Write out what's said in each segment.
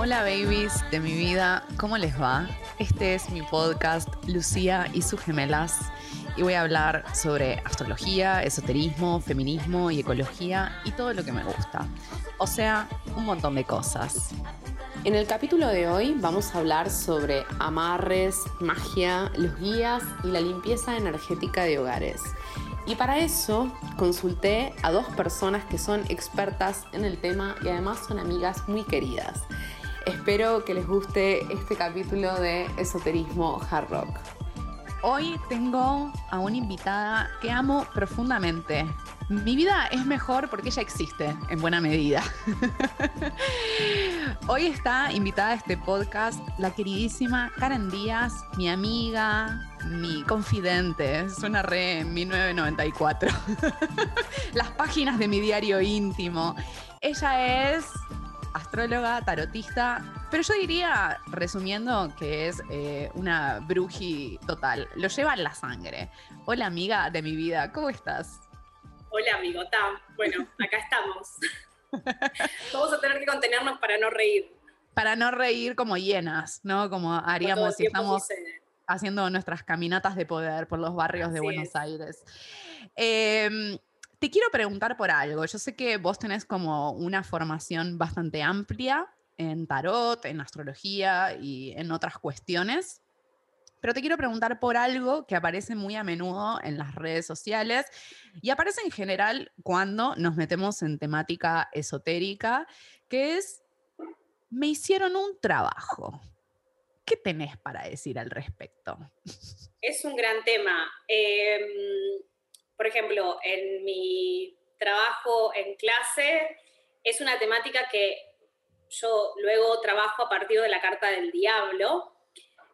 Hola babies de mi vida, ¿cómo les va? Este es mi podcast Lucía y sus gemelas y voy a hablar sobre astrología, esoterismo, feminismo y ecología y todo lo que me gusta. O sea, un montón de cosas. En el capítulo de hoy vamos a hablar sobre amarres, magia, los guías y la limpieza energética de hogares. Y para eso consulté a dos personas que son expertas en el tema y además son amigas muy queridas. Espero que les guste este capítulo de Esoterismo Hard Rock. Hoy tengo a una invitada que amo profundamente. Mi vida es mejor porque ella existe en buena medida. Hoy está invitada a este podcast la queridísima Karen Díaz, mi amiga, mi confidente. Suena re 1994. Las páginas de mi diario íntimo. Ella es astróloga, tarotista, pero yo diría, resumiendo, que es eh, una bruji total. Lo lleva en la sangre. Hola amiga de mi vida, ¿cómo estás? Hola amigo, Tam. Bueno, acá estamos. Vamos a tener que contenernos para no reír. Para no reír como hienas, ¿no? Como haríamos si estamos haciendo nuestras caminatas de poder por los barrios de Buenos Aires. Eh, te quiero preguntar por algo. Yo sé que vos tenés como una formación bastante amplia en tarot, en astrología y en otras cuestiones. Pero te quiero preguntar por algo que aparece muy a menudo en las redes sociales y aparece en general cuando nos metemos en temática esotérica, que es, me hicieron un trabajo. ¿Qué tenés para decir al respecto? Es un gran tema. Eh, por ejemplo, en mi trabajo en clase es una temática que yo luego trabajo a partir de la carta del diablo.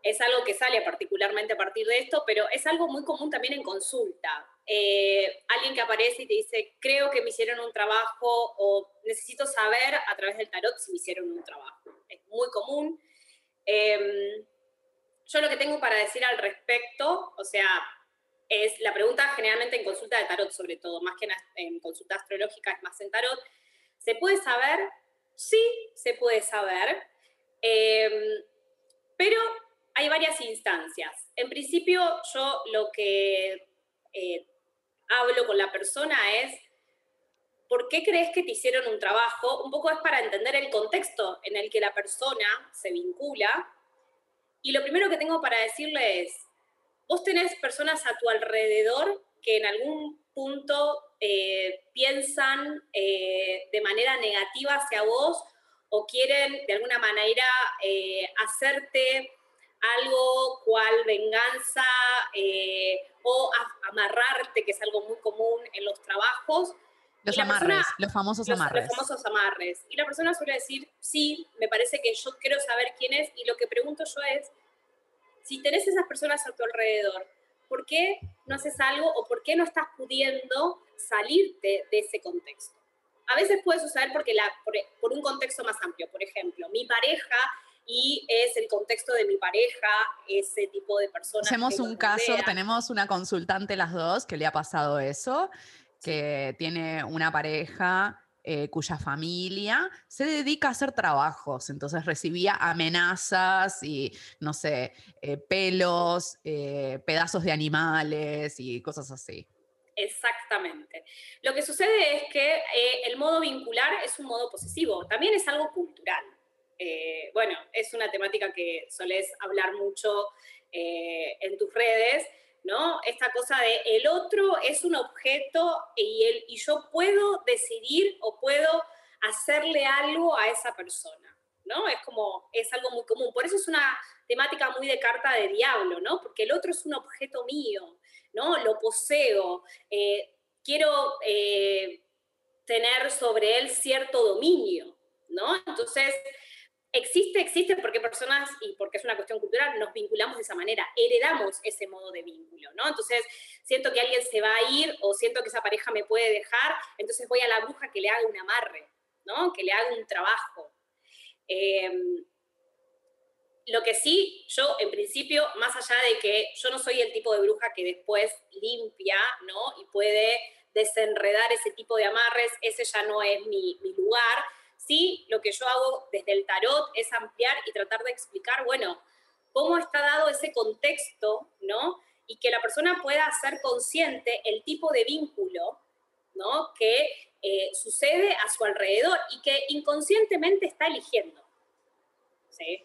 Es algo que sale particularmente a partir de esto, pero es algo muy común también en consulta. Eh, alguien que aparece y te dice, creo que me hicieron un trabajo o necesito saber a través del tarot si me hicieron un trabajo. Es muy común. Em, yo lo que tengo para decir al respecto, o sea, es la pregunta generalmente en consulta de tarot, sobre todo, más que en, consulta astrológica, es más en tarot. ¿Se puede saber? Sí, se puede saber, em, pero hay varias instancias. En principio, yo lo que eh, hablo con la persona es, ¿por qué crees que te hicieron un trabajo? Un poco es para entender el contexto en el que la persona se vincula. Y lo primero que tengo para decirle es, vos tenés personas a tu alrededor que en algún punto eh, piensan eh, de manera negativa hacia vos o quieren de alguna manera eh, hacerte algo cual venganza o amarrarte, que es algo muy común en los trabajos. Los amarres, los famosos amarres. Los famosos amarres. Y la persona suele decir, sí, me parece que yo quiero saber quién es y lo que pregunto yo es, si tenés esas personas a tu alrededor, ¿por qué no haces algo o por qué no estás pudiendo salirte de ese contexto? A veces puede suceder porque la, por, un contexto más amplio. Por ejemplo, mi pareja y es el contexto de mi pareja, ese tipo de personas. Hacemos un caso, tenemos una consultante las dos que le ha pasado eso, que tiene una pareja eh, cuya familia se dedica a hacer trabajos. Entonces recibía amenazas y, no sé, eh, pelos, eh, pedazos de animales y cosas así. Exactamente. Lo que sucede es que el modo vincular es un modo posesivo, también es algo cultural. bueno, es una temática que solés hablar mucho en tus redes, ¿no? Esta cosa de el otro es un objeto y, yo puedo decidir o puedo hacerle algo a esa persona, ¿no? Es como, es algo muy común. Por eso es una temática muy de carta de diablo, ¿no? Porque el otro es un objeto mío, ¿no? Lo poseo, eh, quiero eh, tener sobre él cierto dominio, ¿no? Entonces, Existe, existe porque personas, y porque es una cuestión cultural, nos vinculamos de esa manera, heredamos ese modo de vínculo, ¿no? Entonces, siento que alguien se va a ir o siento que esa pareja me puede dejar, entonces voy a la bruja que le haga un amarre, ¿no? Que le haga un trabajo. Em, lo que sí, yo en principio, más allá de que yo no soy el tipo de bruja que después limpia, ¿no? Y puede desenredar ese tipo de amarres, ese ya no es mi, mi lugar Sí, lo que yo hago desde el tarot es ampliar y tratar de explicar, bueno, cómo está dado ese contexto, ¿no? Y que la persona pueda ser consciente el tipo de vínculo, ¿no? Que eh, sucede a su alrededor y que inconscientemente está eligiendo. ¿Sí?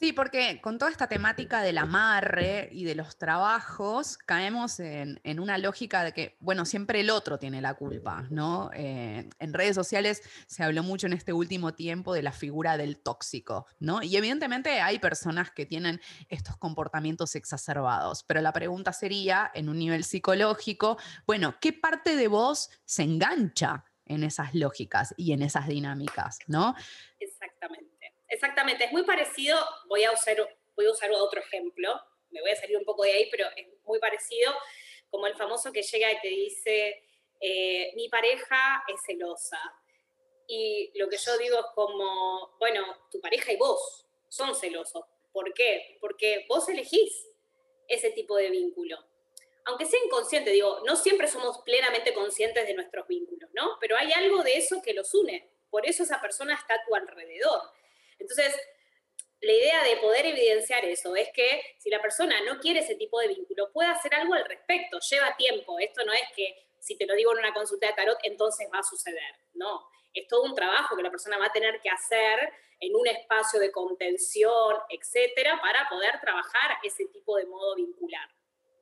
Sí, porque con toda esta temática del amarre y de los trabajos, caemos en, una lógica de que, bueno, siempre el otro tiene la culpa, ¿no? Eh, en redes sociales se habló mucho en este último tiempo de la figura del tóxico, ¿no? Y evidentemente hay personas que tienen estos comportamientos exacerbados, pero la pregunta sería, en un nivel psicológico, bueno, ¿qué parte de vos se engancha en esas lógicas y en esas dinámicas, ¿no? Exactamente. Es muy parecido, voy a usar, voy a usar otro ejemplo, me voy a salir un poco de ahí, pero es muy parecido como el famoso que llega y te dice, eh, mi pareja es celosa. Y lo que yo digo es como, bueno, tu pareja y vos son celosos. ¿Por qué? Porque vos elegís ese tipo de vínculo. Aunque sea inconsciente, digo, no siempre somos plenamente conscientes de nuestros vínculos, ¿no? Pero hay algo de eso que los une. Por eso esa persona está a tu alrededor. Entonces, la idea de poder evidenciar eso es que si la persona no quiere ese tipo de vínculo, puede hacer algo al respecto, lleva tiempo. Esto no es que si te lo digo en una consulta de tarot, entonces va a suceder. No, es todo un trabajo que la persona va a tener que hacer en un espacio de contención, etcétera, para poder trabajar ese tipo de modo vincular.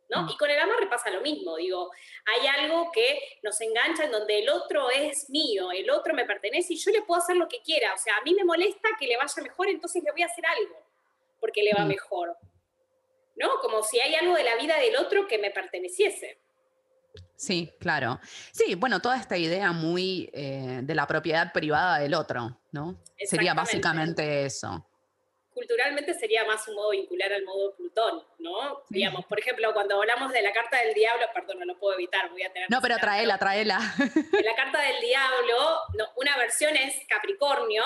¿No? Mm. Y con el amarre pasa lo mismo, digo, hay algo que nos engancha en donde el otro es mío, el otro me pertenece y yo le puedo hacer lo que quiera, o sea, a mí me molesta que le vaya mejor, entonces le voy a hacer algo, porque le va mm. mejor, ¿no? Como si hay algo de la vida del otro que me perteneciese. Sí, claro. Sí, bueno, toda esta idea muy eh, de la propiedad privada del otro, ¿no? Sería básicamente eso culturalmente sería más un modo vincular al modo Plutón, ¿no? Digamos, por ejemplo, cuando hablamos de la carta del diablo, perdón, no lo puedo evitar, voy a tener... No, pero traela, traela. En la carta del diablo, una versión es Capricornio,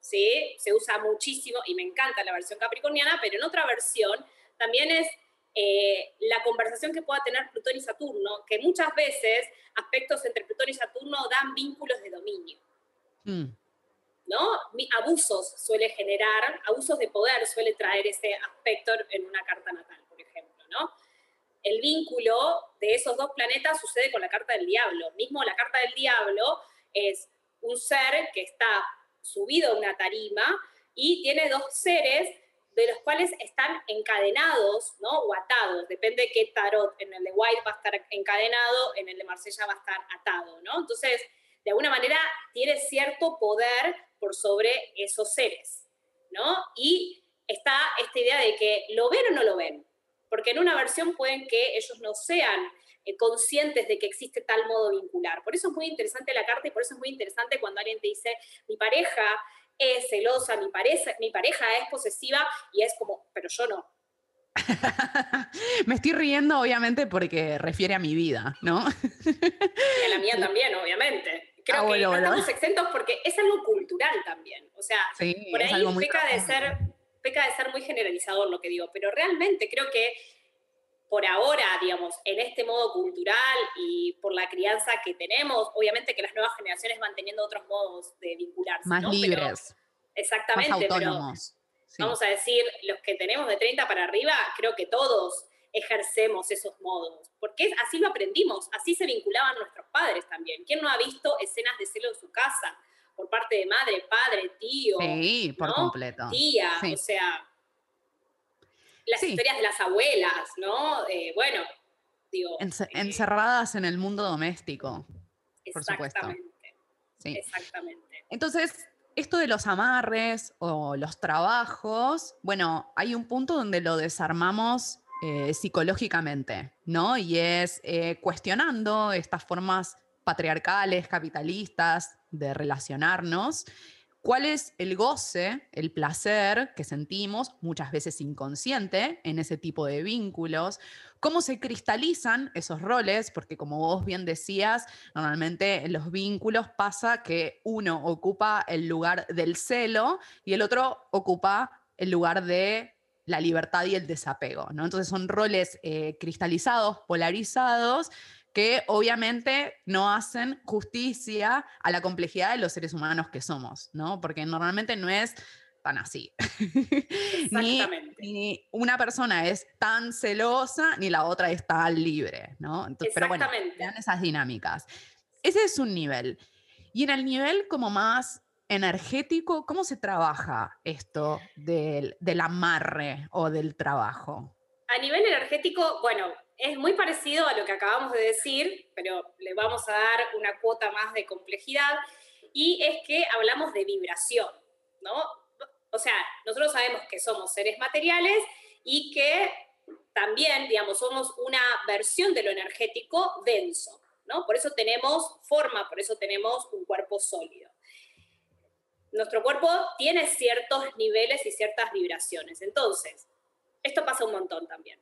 ¿sí? Se usa muchísimo y me encanta la versión capricorniana, pero en otra versión también es eh, la conversación que pueda tener Plutón y Saturno, que muchas veces aspectos entre Plutón y Saturno dan vínculos de dominio. Mm. ¿No? Abusos suele generar, abusos de poder suele traer ese aspecto en una carta natal, por ejemplo, ¿no? El vínculo de esos dos planetas sucede con la carta del diablo. Mismo la carta del diablo es un ser que está subido a una tarima y tiene dos seres de los cuales están encadenados, ¿no? O atados, depende de qué tarot. En el de White va a estar encadenado, en el de Marsella va a estar atado, ¿no? Entonces, de alguna manera tiene cierto poder por sobre esos seres, ¿no? Y está esta idea de que lo ven o no lo ven, porque en una versión pueden que ellos no sean eh, conscientes de que existe tal modo vincular. Por eso es muy interesante la carta y por eso es muy interesante cuando alguien te dice, mi pareja es celosa, mi, pareja, mi pareja es posesiva y es como, pero yo no. Me estoy riendo, obviamente, porque refiere a mi vida, ¿no? Y a la mía también, obviamente. Creo ah, que no estamos exentos porque es algo cultural también. O sea, por ahí peca de, ser, peca de ser muy generalizador lo que digo, pero realmente creo que por ahora, digamos, en este modo cultural y por la crianza que tenemos, obviamente que las nuevas generaciones van teniendo otros modos de vincularse. Más libres. exactamente. Más autónomos. Vamos a decir, los que tenemos de 30 para arriba, creo que todos ejercemos esos modos, porque así lo aprendimos, así se vinculaban nuestros padres también. ¿Quién no ha visto escenas de celo en su casa por parte de madre, padre, tío? Sí, por completo. Tía, o sea, las historias de las abuelas, ¿no? bueno, digo... Eh, encerradas en el mundo doméstico, por supuesto. Sí. Exactamente. Entonces, esto de los amarres o los trabajos, bueno, hay un punto donde lo desarmamos eh, psicológicamente, ¿no? Y es eh, cuestionando estas formas patriarcales, capitalistas de relacionarnos, cuál es el goce, el placer que sentimos, muchas veces inconsciente, en ese tipo de vínculos, cómo se cristalizan esos roles, porque como vos bien decías, normalmente en los vínculos pasa que uno ocupa el lugar del celo y el otro ocupa el lugar de la libertad y el desapego, ¿no? Entonces son roles eh, cristalizados, polarizados, que obviamente no hacen justicia a la complejidad de los seres humanos que somos, ¿no? Porque normalmente no es tan así. ni, ni, una persona es tan celosa, ni la otra es tan libre, ¿no? pero bueno, vean esas dinámicas. Ese es un nivel. Y en el nivel como más energético, ¿cómo se trabaja esto del, del amarre o del trabajo? A nivel energético, bueno, es muy parecido a lo que acabamos de decir, pero le vamos a dar una cuota más de complejidad, y es que hablamos de vibración, ¿no? O sea, nosotros sabemos que somos seres materiales y que también, digamos, somos una versión de lo energético denso, ¿no? Por eso tenemos forma, por eso tenemos un cuerpo sólido. Nuestro cuerpo tiene ciertos niveles y ciertas vibraciones. Entonces, esto pasa un montón también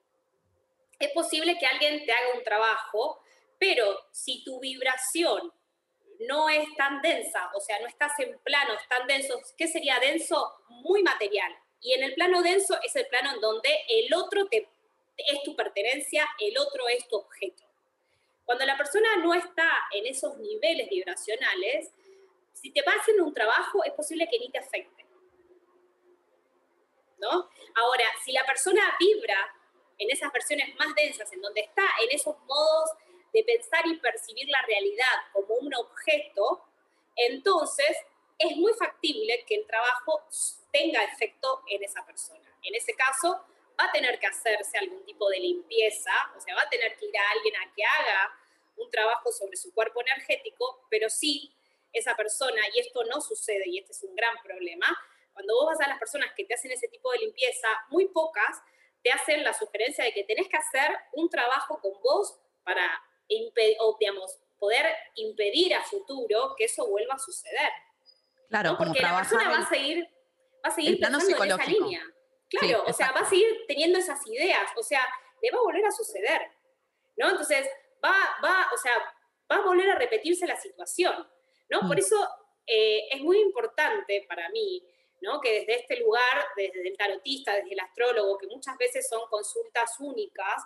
es posible que alguien te haga un trabajo, pero si tu vibración no es tan densa, o sea, no estás en planos tan densos, ¿qué sería denso? Muy material. Y en el plano denso es el plano en donde el otro te, es tu pertenencia, el otro es tu objeto. Cuando la persona no está en esos niveles vibracionales, si te va haciendo un trabajo, es posible que ni te afecte. ¿No? Ahora, si la persona vibra en esas versiones más densas, en donde está en esos modos de pensar y percibir la realidad como un objeto, entonces es muy factible que el trabajo tenga efecto en esa persona. En ese caso, va a tener que hacerse algún tipo de limpieza, o sea, va a tener que ir a alguien a que haga un trabajo sobre su cuerpo energético, pero sí esa persona, y esto no sucede, y este es un gran problema, cuando vos vas a las personas que te hacen ese tipo de limpieza, muy pocas te hacen la sugerencia de que tenés que hacer un trabajo con vos para digamos, poder impedir a futuro que eso vuelva a suceder. Claro, porque la persona va a seguir, va a seguir pensando en esa línea. Claro, o sea, va a seguir teniendo esas ideas, o sea, le va a volver a suceder, ¿no? Entonces, va, va, o sea, va a volver a repetirse la situación, ¿no? Por mm. eso eh, es muy importante para mí que desde este lugar, desde el tarotista, desde el astrólogo, que muchas veces son consultas únicas,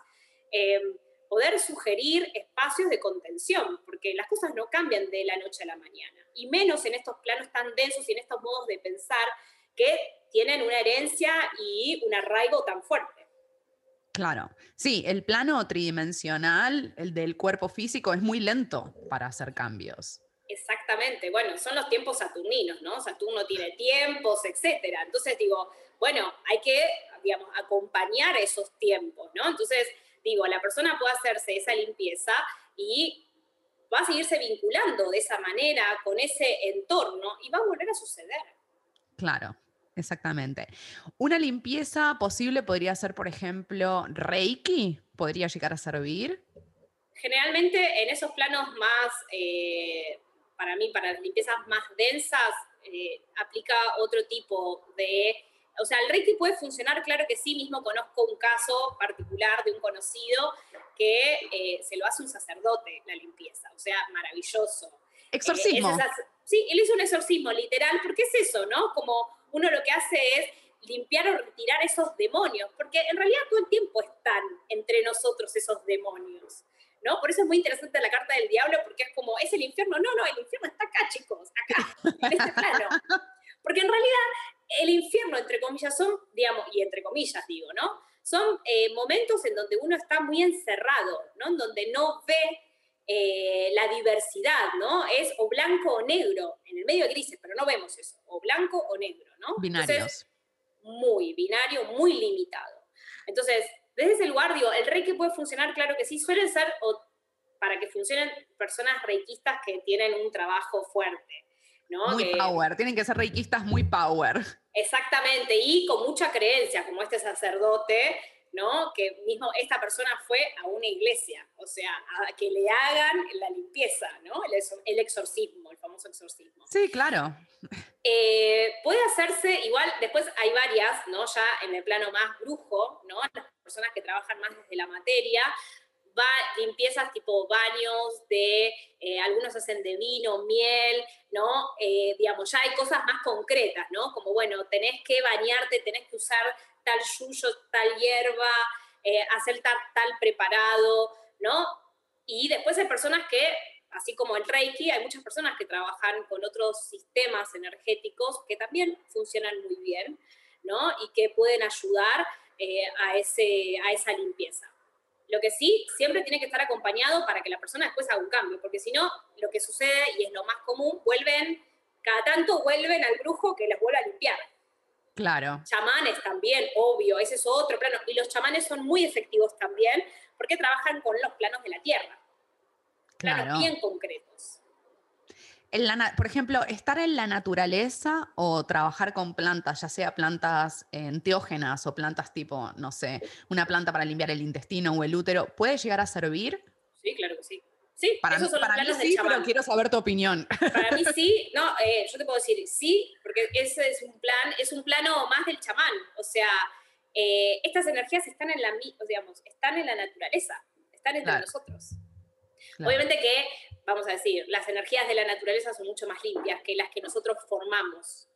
eh, poder sugerir espacios de contención, porque las cosas no cambian de la noche a la mañana, y menos en estos planos tan densos y en estos modos de pensar que tienen una herencia y un arraigo tan fuerte. Claro, sí, el plano tridimensional, el del cuerpo físico, es muy lento para hacer cambios. Exactamente, bueno, son los tiempos saturninos, ¿no? Saturno tiene tiempos, etcétera. Entonces digo, bueno, hay que, digamos, acompañar esos tiempos, ¿no? Entonces, digo, la persona puede hacerse esa limpieza y va a seguirse vinculando de esa manera con ese entorno y va a volver a suceder. Claro, exactamente. Una limpieza posible podría ser, por ejemplo, Reiki, podría llegar a servir. Generalmente en esos planos más eh, para mí, para las limpiezas más densas, eh, aplica otro tipo de... O sea, el Reiki puede funcionar, claro que sí, mismo conozco un caso particular de un conocido que eh, se lo hace un sacerdote la limpieza, o sea, maravilloso. Exorcismo. Eh, sí, él hizo un exorcismo literal, porque es eso, ¿no? Como uno lo que hace es limpiar o retirar esos demonios, porque en realidad todo el tiempo están entre nosotros esos demonios. ¿No? Por eso es muy interesante la carta del diablo, porque es como, ¿es el infierno? No, no, el infierno está acá, chicos, acá, en este plano. Porque en realidad el infierno, entre comillas, son, digamos, y entre comillas digo, ¿no? Son eh, momentos en donde uno está muy encerrado, ¿no? En donde no ve eh, la diversidad, ¿no? Es o blanco o negro, en el medio de grises, pero no vemos eso, o blanco o negro, ¿no? Binarios. muy binario, muy limitado. Entonces, desde ese lugar, digo, el reiki puede funcionar, claro que sí, suelen ser, o para que funcionen personas reikistas que tienen un trabajo fuerte. ¿no? Muy power, tienen que ser reikistas muy power. Exactamente, y con mucha creencia, como este sacerdote, ¿no? Que mismo esta persona fue a una iglesia, o sea, a que le hagan la limpieza, ¿no? El, exorcismo, el famoso exorcismo. Sí, claro. Eh, puede hacerse igual, después hay varias, ¿no? Ya en el plano más brujo, ¿no? Las personas que trabajan más desde la materia, va, limpiezas tipo baños de, eh, algunos hacen de vino, miel, ¿no? Eh, digamos, ya hay cosas más concretas, ¿no? Como, bueno, tenés que bañarte, tenés que usar tal yuyo, tal hierba, eh, hacer tal, tal preparado, ¿no? Y después hay personas que, así como el Reiki, hay muchas personas que trabajan con otros sistemas energéticos que también funcionan muy bien, ¿no? Y que pueden ayudar eh, a, ese, a esa limpieza. Lo que sí, siempre tiene que estar acompañado para que la persona después haga un cambio, porque si no, lo que sucede, y es lo más común, vuelven, cada tanto vuelven al brujo que les vuelve a limpiar. Claro. Chamanes también, obvio, ese es otro plano. Y los chamanes son muy efectivos también porque trabajan con los planos de la tierra. Planos bien concretos. Por ejemplo, estar en la naturaleza o trabajar con plantas, ya sea plantas enteógenas o plantas tipo, no sé, una planta para limpiar el intestino o el útero, ¿puede llegar a servir? Sí, claro que sí. Sí, para esos son los planos sí, pero quiero saber tu opinión. Para mí sí, no, eh, yo te puedo decir sí, porque ese es un plan, es un plano más del chamán. O sea, eh, estas energías están en la, digamos, están en la naturaleza, están entre nosotros. Obviamente que, vamos a decir, las energías de la naturaleza son mucho más limpias que las que nosotros formamos,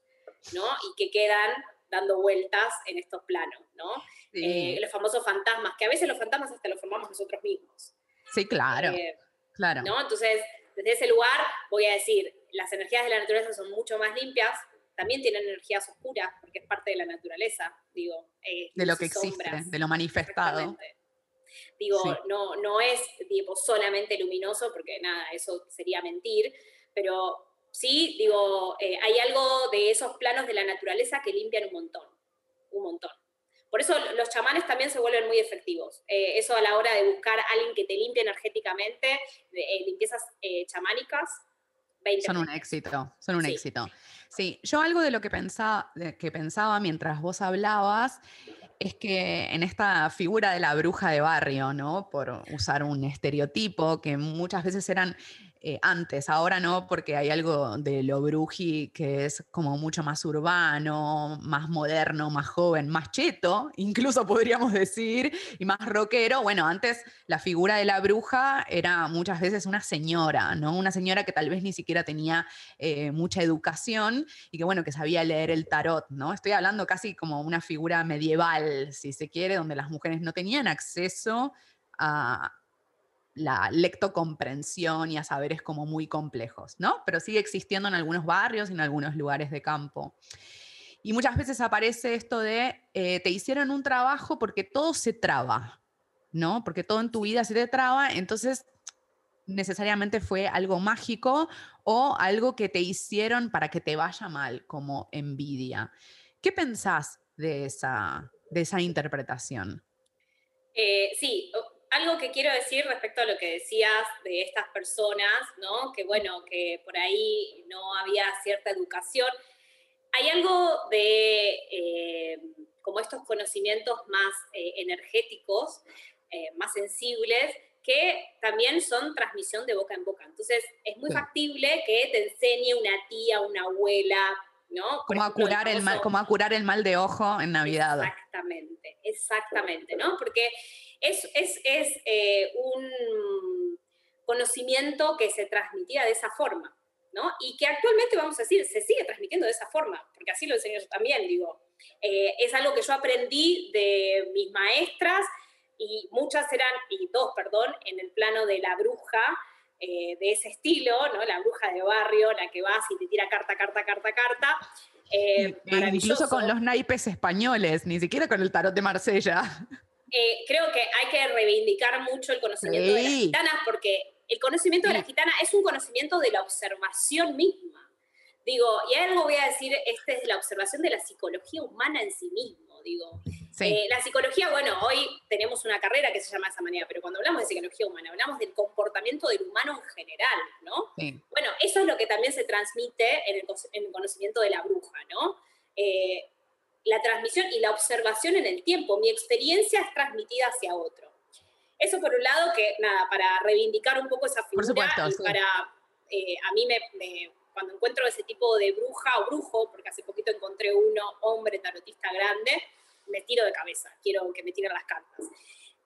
¿no? Y que quedan dando vueltas en estos planos, ¿no? Eh, los famosos fantasmas, que a veces los fantasmas hasta los formamos nosotros mismos. Sí, claro. Claro. ¿no? Entonces, desde ese lugar voy a decir, las energías de la naturaleza son mucho más limpias, también tienen energías oscuras, porque es parte de la naturaleza, digo. Eh, de lo que existe, de lo manifestado. Digo, no, no es tipo, solamente luminoso, porque nada, eso sería mentir, pero sí, digo, eh, hay algo de esos planos de la naturaleza que limpian un montón, un montón. Por eso los chamanes también se vuelven muy efectivos. Eh, eso a la hora de buscar a alguien que te limpie energéticamente, eh, limpiezas chamánicas, 20 son un éxito, son un éxito. Sí, yo algo de lo que pensaba, que pensaba mientras vos hablabas es que en esta figura de la bruja de barrio, ¿no? Por usar un estereotipo que muchas veces eran eh, antes, ahora no, porque hay algo de lo bruji que es como mucho más urbano, más moderno, más joven, más cheto, incluso podríamos decir, y más rockero. Bueno, antes la figura de la bruja era muchas veces una señora, ¿no? Una señora que tal vez ni siquiera tenía eh, mucha educación y que, bueno, que sabía leer el tarot, ¿no? Estoy hablando casi como una figura medieval, si se quiere, donde las mujeres no tenían acceso a, la lectocomprensión y a saberes como muy complejos, ¿no? Pero sigue existiendo en algunos barrios y en algunos lugares de campo. Y muchas veces aparece esto de, eh, te hicieron un trabajo porque todo se traba, ¿no? Porque todo en tu vida se te traba, entonces necesariamente fue algo mágico o algo que te hicieron para que te vaya mal, como envidia. ¿Qué pensás de esa, de esa interpretación? Eh, sí, algo que quiero decir respecto a lo que decías de estas personas, ¿no? Que bueno, que por ahí no había cierta educación. Hay algo de eh, como estos conocimientos más eh, energéticos, eh, más sensibles, que también son transmisión de boca en boca. Entonces, es muy factible que te enseñe una tía, una abuela, ¿no? Como a, curar el mal, como a curar el mal de ojo en Navidad. Exactamente, exactamente, ¿no? Porque es, eh, un conocimiento que se transmitía de esa forma, ¿no? Y que actualmente, vamos a decir, se sigue transmitiendo de esa forma, porque así lo enseño yo también, digo. Eh, es algo que yo aprendí de mis maestras y muchas eran, y dos, perdón, en el plano de la bruja, eh, de ese estilo, ¿no? La bruja de barrio, la que vas y te tira carta, carta, carta, carta. incluso con los naipes españoles, ni siquiera con el tarot de Marsella. Eh, creo que hay que reivindicar mucho el conocimiento de las gitanas porque el conocimiento de la gitana es un conocimiento de la observación misma. Digo, y algo voy a decir, este es la observación de la psicología humana en sí mismo, digo. Eh, la psicología, bueno, hoy tenemos una carrera que se llama de esa manera, pero cuando hablamos de psicología humana, hablamos del comportamiento del humano en general, ¿no? Bueno, eso es lo que también se transmite en el, conocimiento de la bruja, ¿no? Eh, la transmisión y la observación en el tiempo. Mi experiencia es transmitida hacia otro. Eso por un lado, que nada, para reivindicar un poco esa figura y para, eh, a mí me, cuando encuentro ese tipo de bruja o brujo, porque hace poquito encontré uno, hombre tarotista grande, me tiro de cabeza, quiero que me tiren las cartas.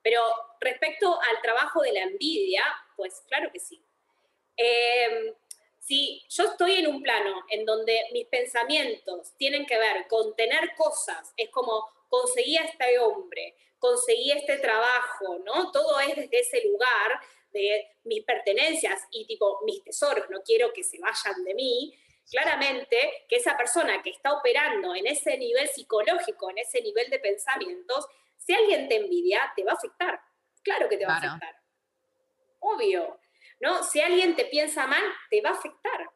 Pero respecto al trabajo de la envidia, pues claro que sí. Eh, si yo estoy en un plano en donde mis pensamientos tienen que ver con tener cosas, es como conseguí a este hombre, conseguí este trabajo, ¿no? Todo es desde ese lugar de mis pertenencias y tipo mis tesoros, no quiero que se vayan de mí, claramente que esa persona que está operando en ese nivel psicológico, en ese nivel de pensamientos, si alguien te envidia, te va a afectar. Claro que te va a afectar. Obvio. ¿No? Si alguien te piensa mal, te va a afectar.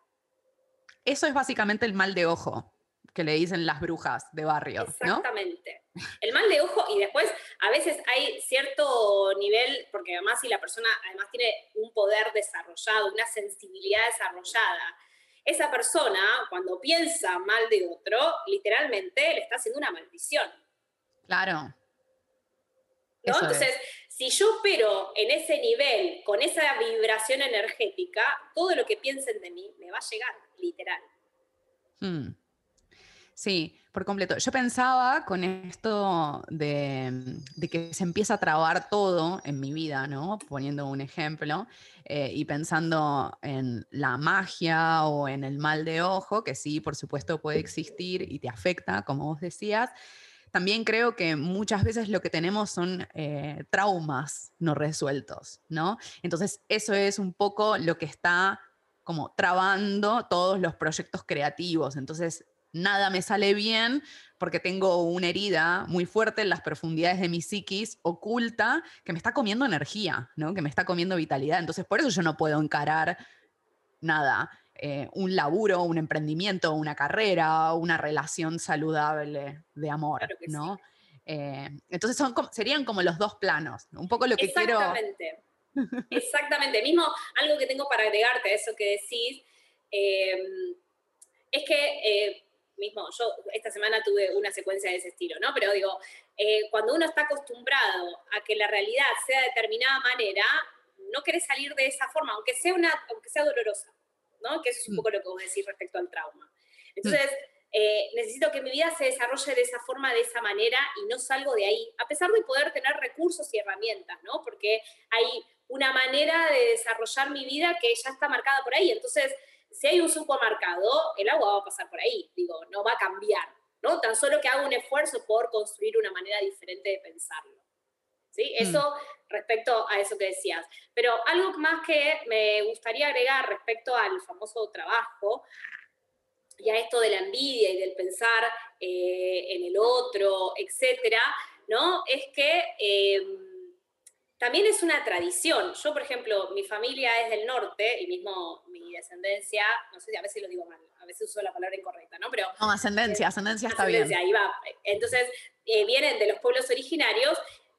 Eso es básicamente el mal de ojo que le dicen las brujas de barrio. Exactamente. El mal de ojo y después a veces hay cierto nivel, porque además si la persona además tiene un poder desarrollado, una sensibilidad desarrollada, esa persona cuando piensa mal de otro, literalmente le está haciendo una maldición. Claro. Entonces, si yo opero en ese nivel, con esa vibración energética, todo lo que piensen de mí me va a llegar, literal. Hmm. Sí, por completo. Yo pensaba con esto de, que se empieza a trabar todo en mi vida, ¿no? Poniendo un ejemplo, eh, y pensando en la magia o en el mal de ojo, que sí, por supuesto puede existir y te afecta, como vos decías. También creo que muchas veces lo que tenemos son eh, traumas no resueltos, ¿no? Entonces, eso es un poco lo que está como trabando todos los proyectos creativos. Entonces, nada me sale bien porque tengo una herida muy fuerte en las profundidades de mi psiquis oculta que me está comiendo energía, ¿no? que me está comiendo vitalidad. Entonces, por eso yo no puedo encarar nada, eh, un laburo, un emprendimiento, una carrera, una relación saludable de amor, ¿no? Eh, entonces son, serían como los dos planos, un poco lo que quiero... Exactamente. Exactamente. Mismo algo que tengo para agregarte a eso que decís, eh, es que mismo, yo esta semana tuve una secuencia de ese estilo, ¿no? Pero digo, eh, cuando uno está acostumbrado a que la realidad sea de determinada manera, no querés salir de esa forma, aunque sea, una, aunque sea dolorosa, ¿no? Que eso es un mm. poco lo que vos decís respecto al trauma. Entonces, eh, necesito que mi vida se desarrolle de esa forma, de esa manera, y no salgo de ahí, a pesar de poder tener recursos y herramientas, ¿no? Porque hay una manera de desarrollar mi vida que ya está marcada por ahí. Entonces, si hay un supermercado, el agua va a pasar por ahí, digo, no va a cambiar, ¿no? Tan solo que haga un esfuerzo por construir una manera diferente de pensarlo. ¿Sí? Mm. Eso respecto a eso que decías. Pero algo más que me gustaría agregar respecto al famoso trabajo y a esto de la envidia y del pensar eh, en el otro, etcétera, ¿no? Es que eh, también es una tradición. Yo, por ejemplo, mi familia es del norte y mismo mi descendencia, no sé si a veces lo digo mal, a veces uso la palabra incorrecta, ¿no? Pero, no, ascendencia, eh, ascendencia está bien. Ahí va. Entonces, eh, vienen de los pueblos originarios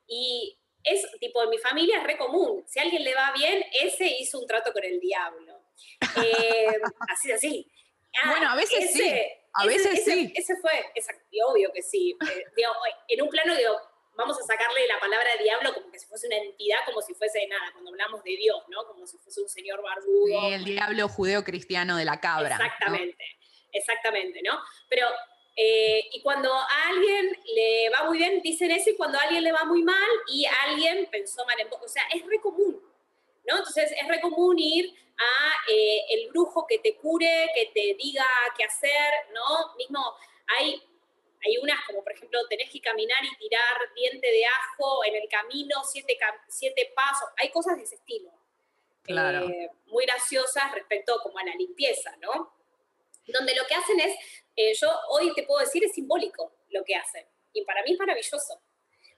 y es tipo, en mi familia es re común. Si a alguien le va bien, ese hizo un trato con el diablo. Eh, así, así. Ah, bueno, a veces sí. A veces sí. Ese fue, y obvio que sí. en un plano, digo, vamos a sacarle la palabra diablo como que si fuese una entidad, como si fuese nada, cuando hablamos de Dios, ¿no? Como si fuese un señor barbudo. Sí, el diablo judeo-cristiano de la cabra. Exactamente, exactamente, ¿no? Pero, eh, y cuando a alguien le va muy bien, dicen eso, y cuando a alguien le va muy mal, y alguien pensó mal en vos, o sea, es re común, ¿no? Entonces, es re común ir a eh, el brujo que te cure, que te diga qué hacer, ¿no? Mismo, hay hay unas como, por ejemplo, tenés que caminar y tirar diente de ajo en el camino, siete, siete pasos. Hay cosas de ese estilo. Claro. Eh, muy graciosas respecto como a la limpieza, ¿no? Donde lo que hacen es, eh, yo hoy te puedo decir, es simbólico lo que hacen. Y para mí es maravilloso.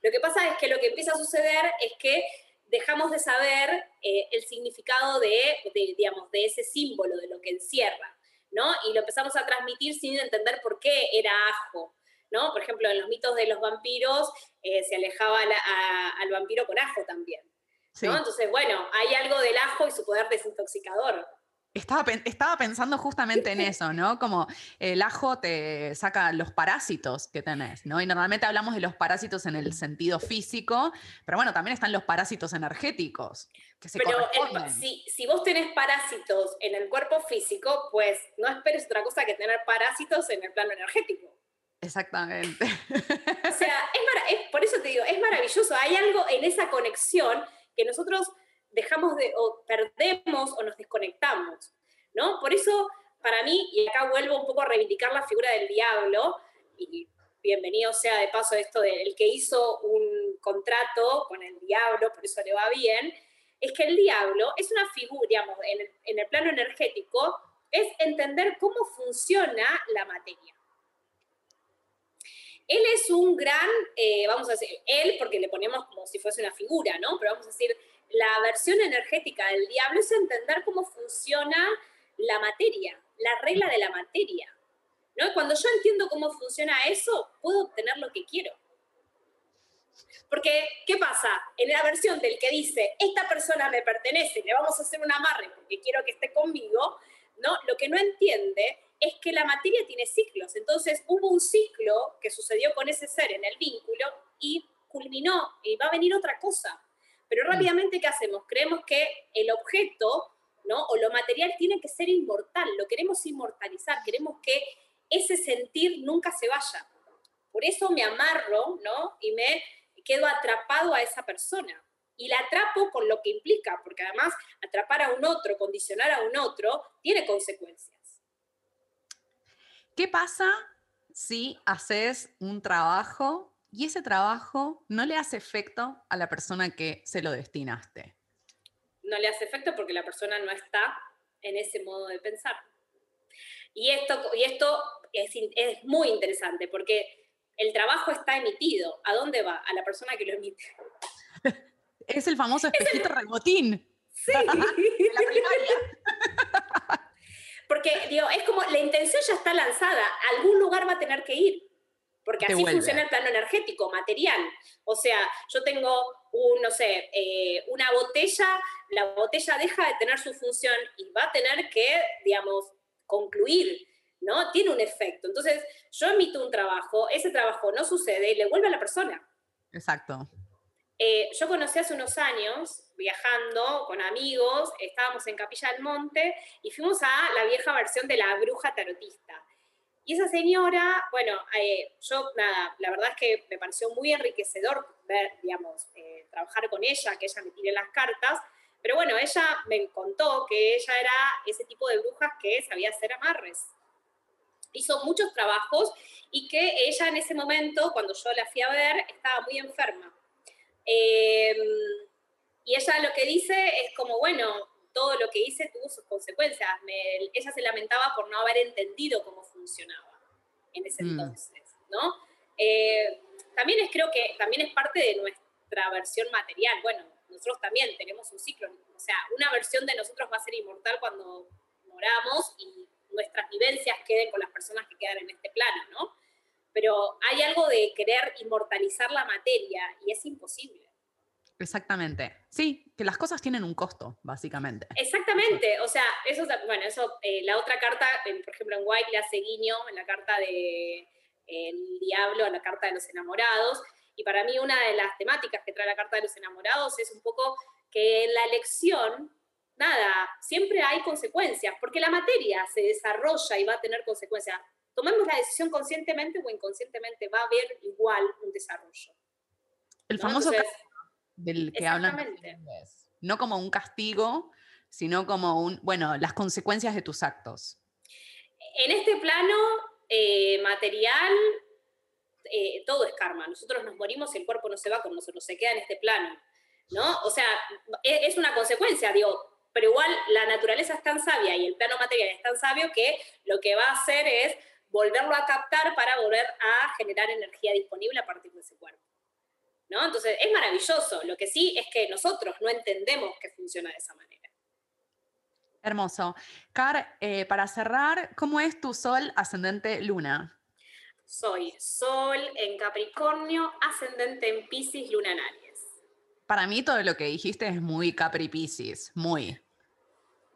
Lo que pasa es que lo que empieza a suceder es que dejamos de saber eh, el significado de, de, digamos, de ese símbolo, de lo que encierra, ¿no? Y lo empezamos a transmitir sin entender por qué era ajo, ¿no? Por ejemplo, en los mitos de los vampiros eh, se alejaba al vampiro con ajo también. ¿no? Entonces, bueno, hay algo del ajo y su poder desintoxicador. Estaba, estaba, pensando justamente en eso, ¿no? Como el ajo te saca los parásitos que tenés, ¿no? Y normalmente hablamos de los parásitos en el sentido físico, pero bueno, también están los parásitos energéticos. Que se pero si, si, vos tenés parásitos en el cuerpo físico, pues no esperes otra cosa que tener parásitos en el plano energético. Exactamente. O sea, es, por eso te digo, es maravilloso. Hay algo en esa conexión que nosotros dejamos de, o perdemos o nos desconectamos, ¿no? Por eso, para mí, y acá vuelvo un poco a reivindicar la figura del diablo, y bienvenido sea de paso esto del que hizo un contrato con el diablo, por eso le va bien, es que el diablo es una figura, digamos, en el, en el plano energético, es entender cómo funciona la materia. Él es un gran, eh, vamos a decir, él, porque le ponemos como si fuese una figura, ¿no? Pero vamos a decir, la versión energética del diablo es entender cómo funciona la materia, la regla de la materia. ¿no? Cuando yo entiendo cómo funciona eso, puedo obtener lo que quiero. Porque, ¿qué pasa? En la versión del que dice, esta persona me pertenece, le vamos a hacer un amarre porque quiero que esté conmigo, ¿no? Lo que no entiende es que la materia tiene ciclos. Entonces hubo un ciclo que sucedió con ese ser en el vínculo y culminó y va a venir otra cosa. Pero rápidamente, ¿qué hacemos? Creemos que el objeto ¿no? o lo material tiene que ser inmortal, lo queremos inmortalizar, queremos que ese sentir nunca se vaya. Por eso me amarro ¿no? y me quedo atrapado a esa persona. Y la atrapo con lo que implica, porque además atrapar a un otro, condicionar a un otro, tiene consecuencias. ¿Qué pasa si haces un trabajo y ese trabajo no le hace efecto a la persona que se lo destinaste? No le hace efecto porque la persona no está en ese modo de pensar. Y esto, y esto es, es muy interesante porque el trabajo está emitido. ¿A dónde va? A la persona que lo emite. Es el famoso espejito rebotín. Sí. la primaria. Porque, digo, es como la intención ya está lanzada, a algún lugar va a tener que ir. Porque así funciona el plano energético, material. O sea, yo tengo un, no sé, eh, una botella, la botella deja de tener su función y va a tener que, digamos, concluir, ¿no? Tiene un efecto. Entonces, yo emito un trabajo, ese trabajo no sucede y le vuelve a la persona. Exacto. Eh, yo conocí hace unos años, viajando con amigos, estábamos en Capilla del Monte y fuimos a la vieja versión de la bruja tarotista. Y esa señora, bueno, eh, yo nada, la verdad es que me pareció muy enriquecedor ver, digamos, eh, trabajar con ella, que ella me tire las cartas, pero bueno, ella me contó que ella era ese tipo de brujas que sabía hacer amarres. Hizo muchos trabajos y que ella en ese momento, cuando yo la fui a ver, estaba muy enferma Em, y ella lo que dice es como, bueno, todo lo que hice tuvo sus consecuencias. ella se lamentaba por no haber entendido cómo funcionaba en ese mm. entonces, ¿no? Eh, también es, creo que también es parte de nuestra versión material. Bueno, nosotros también tenemos un ciclo, o sea, una versión de nosotros va a ser inmortal cuando moramos y nuestras vivencias queden con las personas que quedan en este plano, ¿no? pero hay algo de querer inmortalizar la materia y es imposible. Exactamente. Sí, que las cosas tienen un costo, básicamente. Exactamente. O sea, eso, bueno, eso, eh, la otra carta, por ejemplo, en White le hace guiño en la carta de el diablo, en la carta de los enamorados. Y para mí una de las temáticas que trae la carta de los enamorados es un poco que en la elección, nada, siempre hay consecuencias, porque la materia se desarrolla y va a tener consecuencias tomemos la decisión conscientemente o inconscientemente, va a haber igual un desarrollo. El famoso del que hablan no como un castigo, sino como un, bueno, las consecuencias de tus actos. En este plano eh, material, eh, todo es karma. Nosotros nos morimos y el cuerpo no se va con nosotros, se queda en este plano. ¿no? O sea, e, es una consecuencia, digo, pero igual la naturaleza es tan sabia y el plano material es tan sabio que lo que va a hacer es volverlo a captar para volver a generar energía disponible a partir de ese cuerpo. ¿No? Entonces, es maravilloso. Lo que sí es que nosotros no entendemos que funciona de esa manera. Hermoso. Car, eh, para cerrar, ¿cómo es tu sol ascendente luna? Soy sol en Capricornio, ascendente en Pisces, luna en Aries. Para mí todo lo que dijiste es muy Capri Pisces, muy.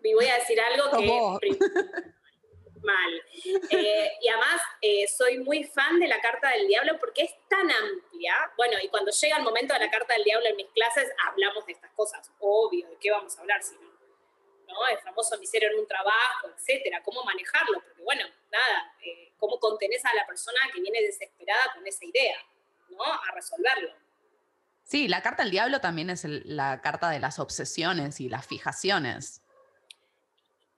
Y voy a decir algo que Eh, y además eh, soy muy fan de la carta del diablo porque es tan amplia. Bueno, y cuando llega el momento de la carta del diablo en mis clases, hablamos de estas cosas. Obvio, ¿de qué vamos a hablar si no? ¿No? El famoso miserio en un trabajo, etcétera, cómo manejarlo, porque bueno, nada, eh, cómo contenés a la persona que viene desesperada con esa idea, ¿no? A resolverlo. Sí, la carta del diablo también es la carta de las obsesiones y las fijaciones.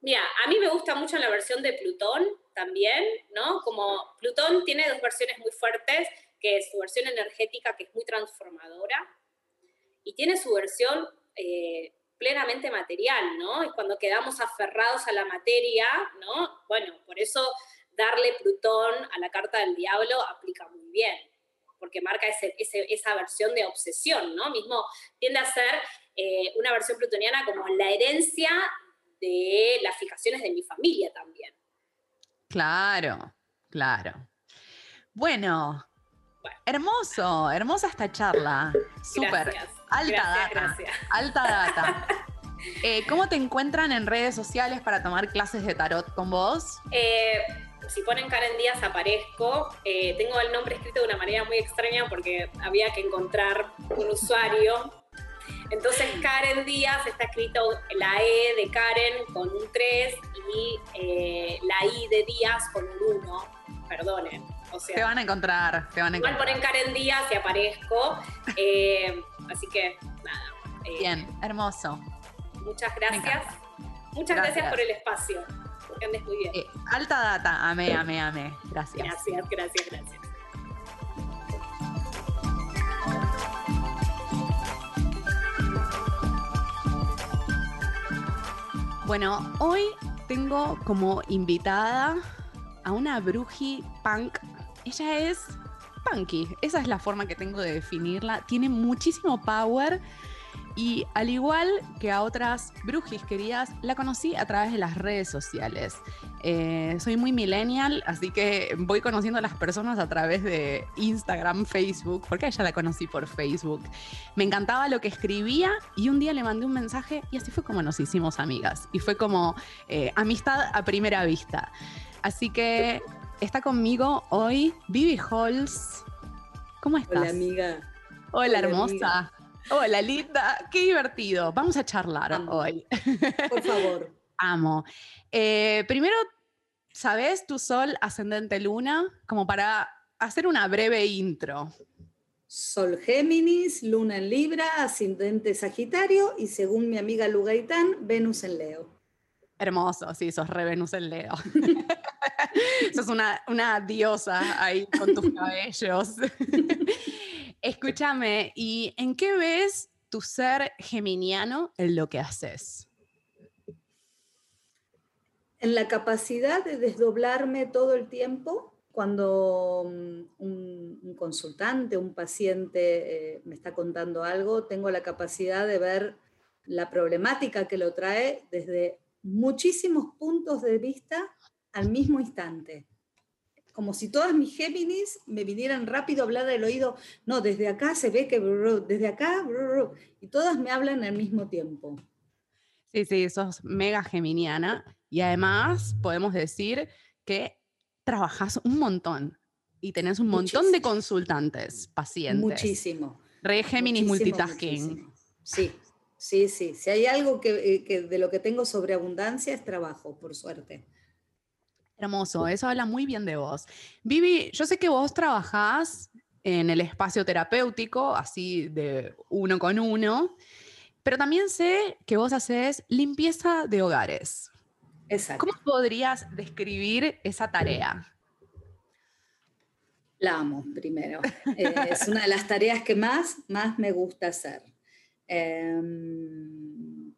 Mira, a mí me gusta mucho la versión de Plutón también, ¿no? Como Plutón tiene dos versiones muy fuertes, que es su versión energética, que es muy transformadora, y tiene su versión eh, plenamente material, ¿no? Es cuando quedamos aferrados a la materia, ¿no? Bueno, por eso darle Plutón a la carta del diablo aplica muy bien, porque marca esa versión de obsesión, ¿no? Mismo tiende a ser eh, una versión plutoniana como la herencia de las fijaciones de mi familia también. Claro, claro. Bueno, hermoso, hermosa esta charla. Súper. Alta data. Alta data. Eh, ¿Cómo te encuentran en redes sociales para tomar clases de tarot con vos? Eh, si ponen Karen Díaz aparezco. Eh, tengo el nombre escrito de una manera muy extraña porque había que encontrar un usuario. Entonces Karen Díaz está escrito la E de Karen con un 3 y la I de Díaz con un 1. Perdonen. O sea, te van a encontrar, te van a encontrar. Igual ponen Karen Díaz y aparezco. así que nada. Bien, hermoso. Muchas gracias. Muchas gracias. por el espacio. Que andes muy bien. Eh, alta data, amé, amé, amé. Gracias. Gracias, gracias, gracias. Bueno, hoy tengo como invitada a una bruji punk. Ella es punky, esa es la forma que tengo de definirla. Tiene muchísimo power y al igual que a otras brujis queridas, la conocí a través de las redes sociales. Eh, soy muy millennial, así que voy conociendo a las personas a través de Instagram, Facebook, porque a ella la conocí por Facebook. Me encantaba lo que escribía y un día le mandé un mensaje y así fue como nos hicimos amigas. Y fue como eh, amistad a primera vista. Así que está conmigo hoy Vivi Halls. ¿Cómo estás? Hola, amiga. Hola, hermosa. Hola, linda. Qué divertido. Vamos a charlar hoy. Por favor. Amo. Eh, primero, ¿sabes tu sol ascendente luna? Como para hacer una breve intro. Sol Géminis, Luna en Libra, ascendente Sagitario y según mi amiga Lugaitán, Venus en Leo. Hermoso, sí, sos re Venus en Leo. sos una, una diosa ahí con tus cabellos. Escúchame, ¿y en qué ves tu ser geminiano en lo que haces? En la capacidad de desdoblarme todo el tiempo cuando mm, un, consultante, un paciente eh, me está contando algo, tengo la capacidad de ver la problemática que lo trae desde muchísimos puntos de vista al mismo instante como si todas mis Géminis me vinieran rápido a hablar del oído. No, desde acá se ve que, desde acá, y todas me hablan al mismo tiempo. Sí, sí, sos mega geminiana. Y además podemos decir que trabajas un montón y tenés un montón de consultantes, pacientes. Muchísimo. Re Géminis multitasking. Sí, sí, sí. Si hay algo que, que de lo que tengo sobreabundancia es trabajo, por suerte. Hermoso, eso habla muy bien de vos. Vivi, yo sé que vos trabajás en el espacio terapéutico, así de uno con uno, pero también sé que vos haces limpieza de hogares. Exacto. ¿Cómo podrías describir esa tarea? La amo, primero. Eh, es una de las tareas que más, más me gusta hacer. Em,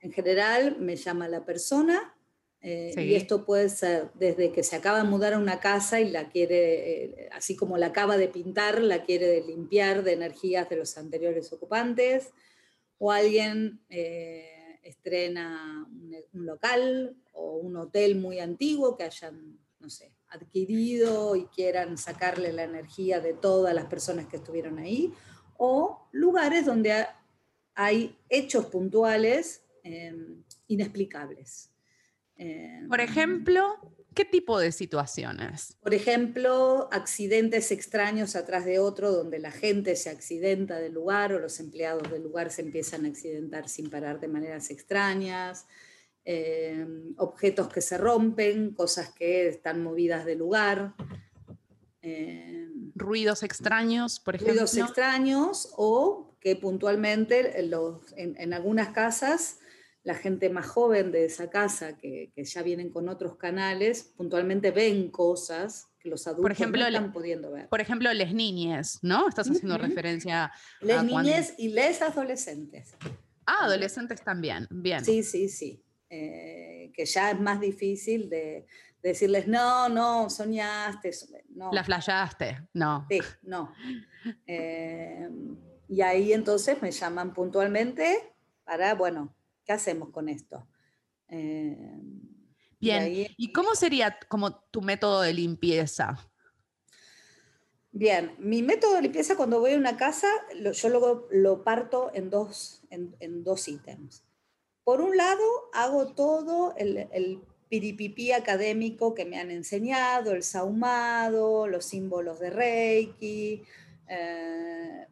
en general, me llama la persona, eh, y esto puede ser desde que se acaba de mudar a una casa y la quiere, eh, así como la acaba de pintar, la quiere limpiar de energías de los anteriores ocupantes, o alguien eh, estrena un, local o un hotel muy antiguo que hayan, no sé, adquirido y quieran sacarle la energía de todas las personas que estuvieron ahí, o lugares donde hay hechos puntuales inexplicables. Por em, ejemplo, ¿qué tipo de situaciones? Por ejemplo, accidentes extraños atrás de otro, donde la gente se accidenta del lugar o los empleados del lugar se empiezan a accidentar sin parar de maneras extrañas. Em, objetos que se rompen, cosas que están movidas del lugar. Em, ruidos extraños, por ejemplo. Ruidos extraños o que puntualmente en algunas casas la gente más joven de esa casa, que, ya vienen con otros canales, puntualmente ven cosas que los adultos no están pudiendo ver. Por ejemplo, les niñes, ¿no? Estás haciendo referencia a... Les niñes y les adolescentes. Ah, adolescentes también, bien. Sí, sí, sí. Eh, que ya es más difícil de, decirles, no, no, soñaste, no. La flayaste, no. Sí, no. Eh, y ahí entonces me llaman puntualmente para, bueno, ¿qué hacemos con esto? Eh, bien, y, cómo sería como tu método de limpieza? Bien, mi método de limpieza cuando voy a una casa, yo luego lo parto en dos, en, dos ítems. Por un lado, hago todo el, el piripipí académico que me han enseñado, el saumado, los símbolos de Reiki, eh,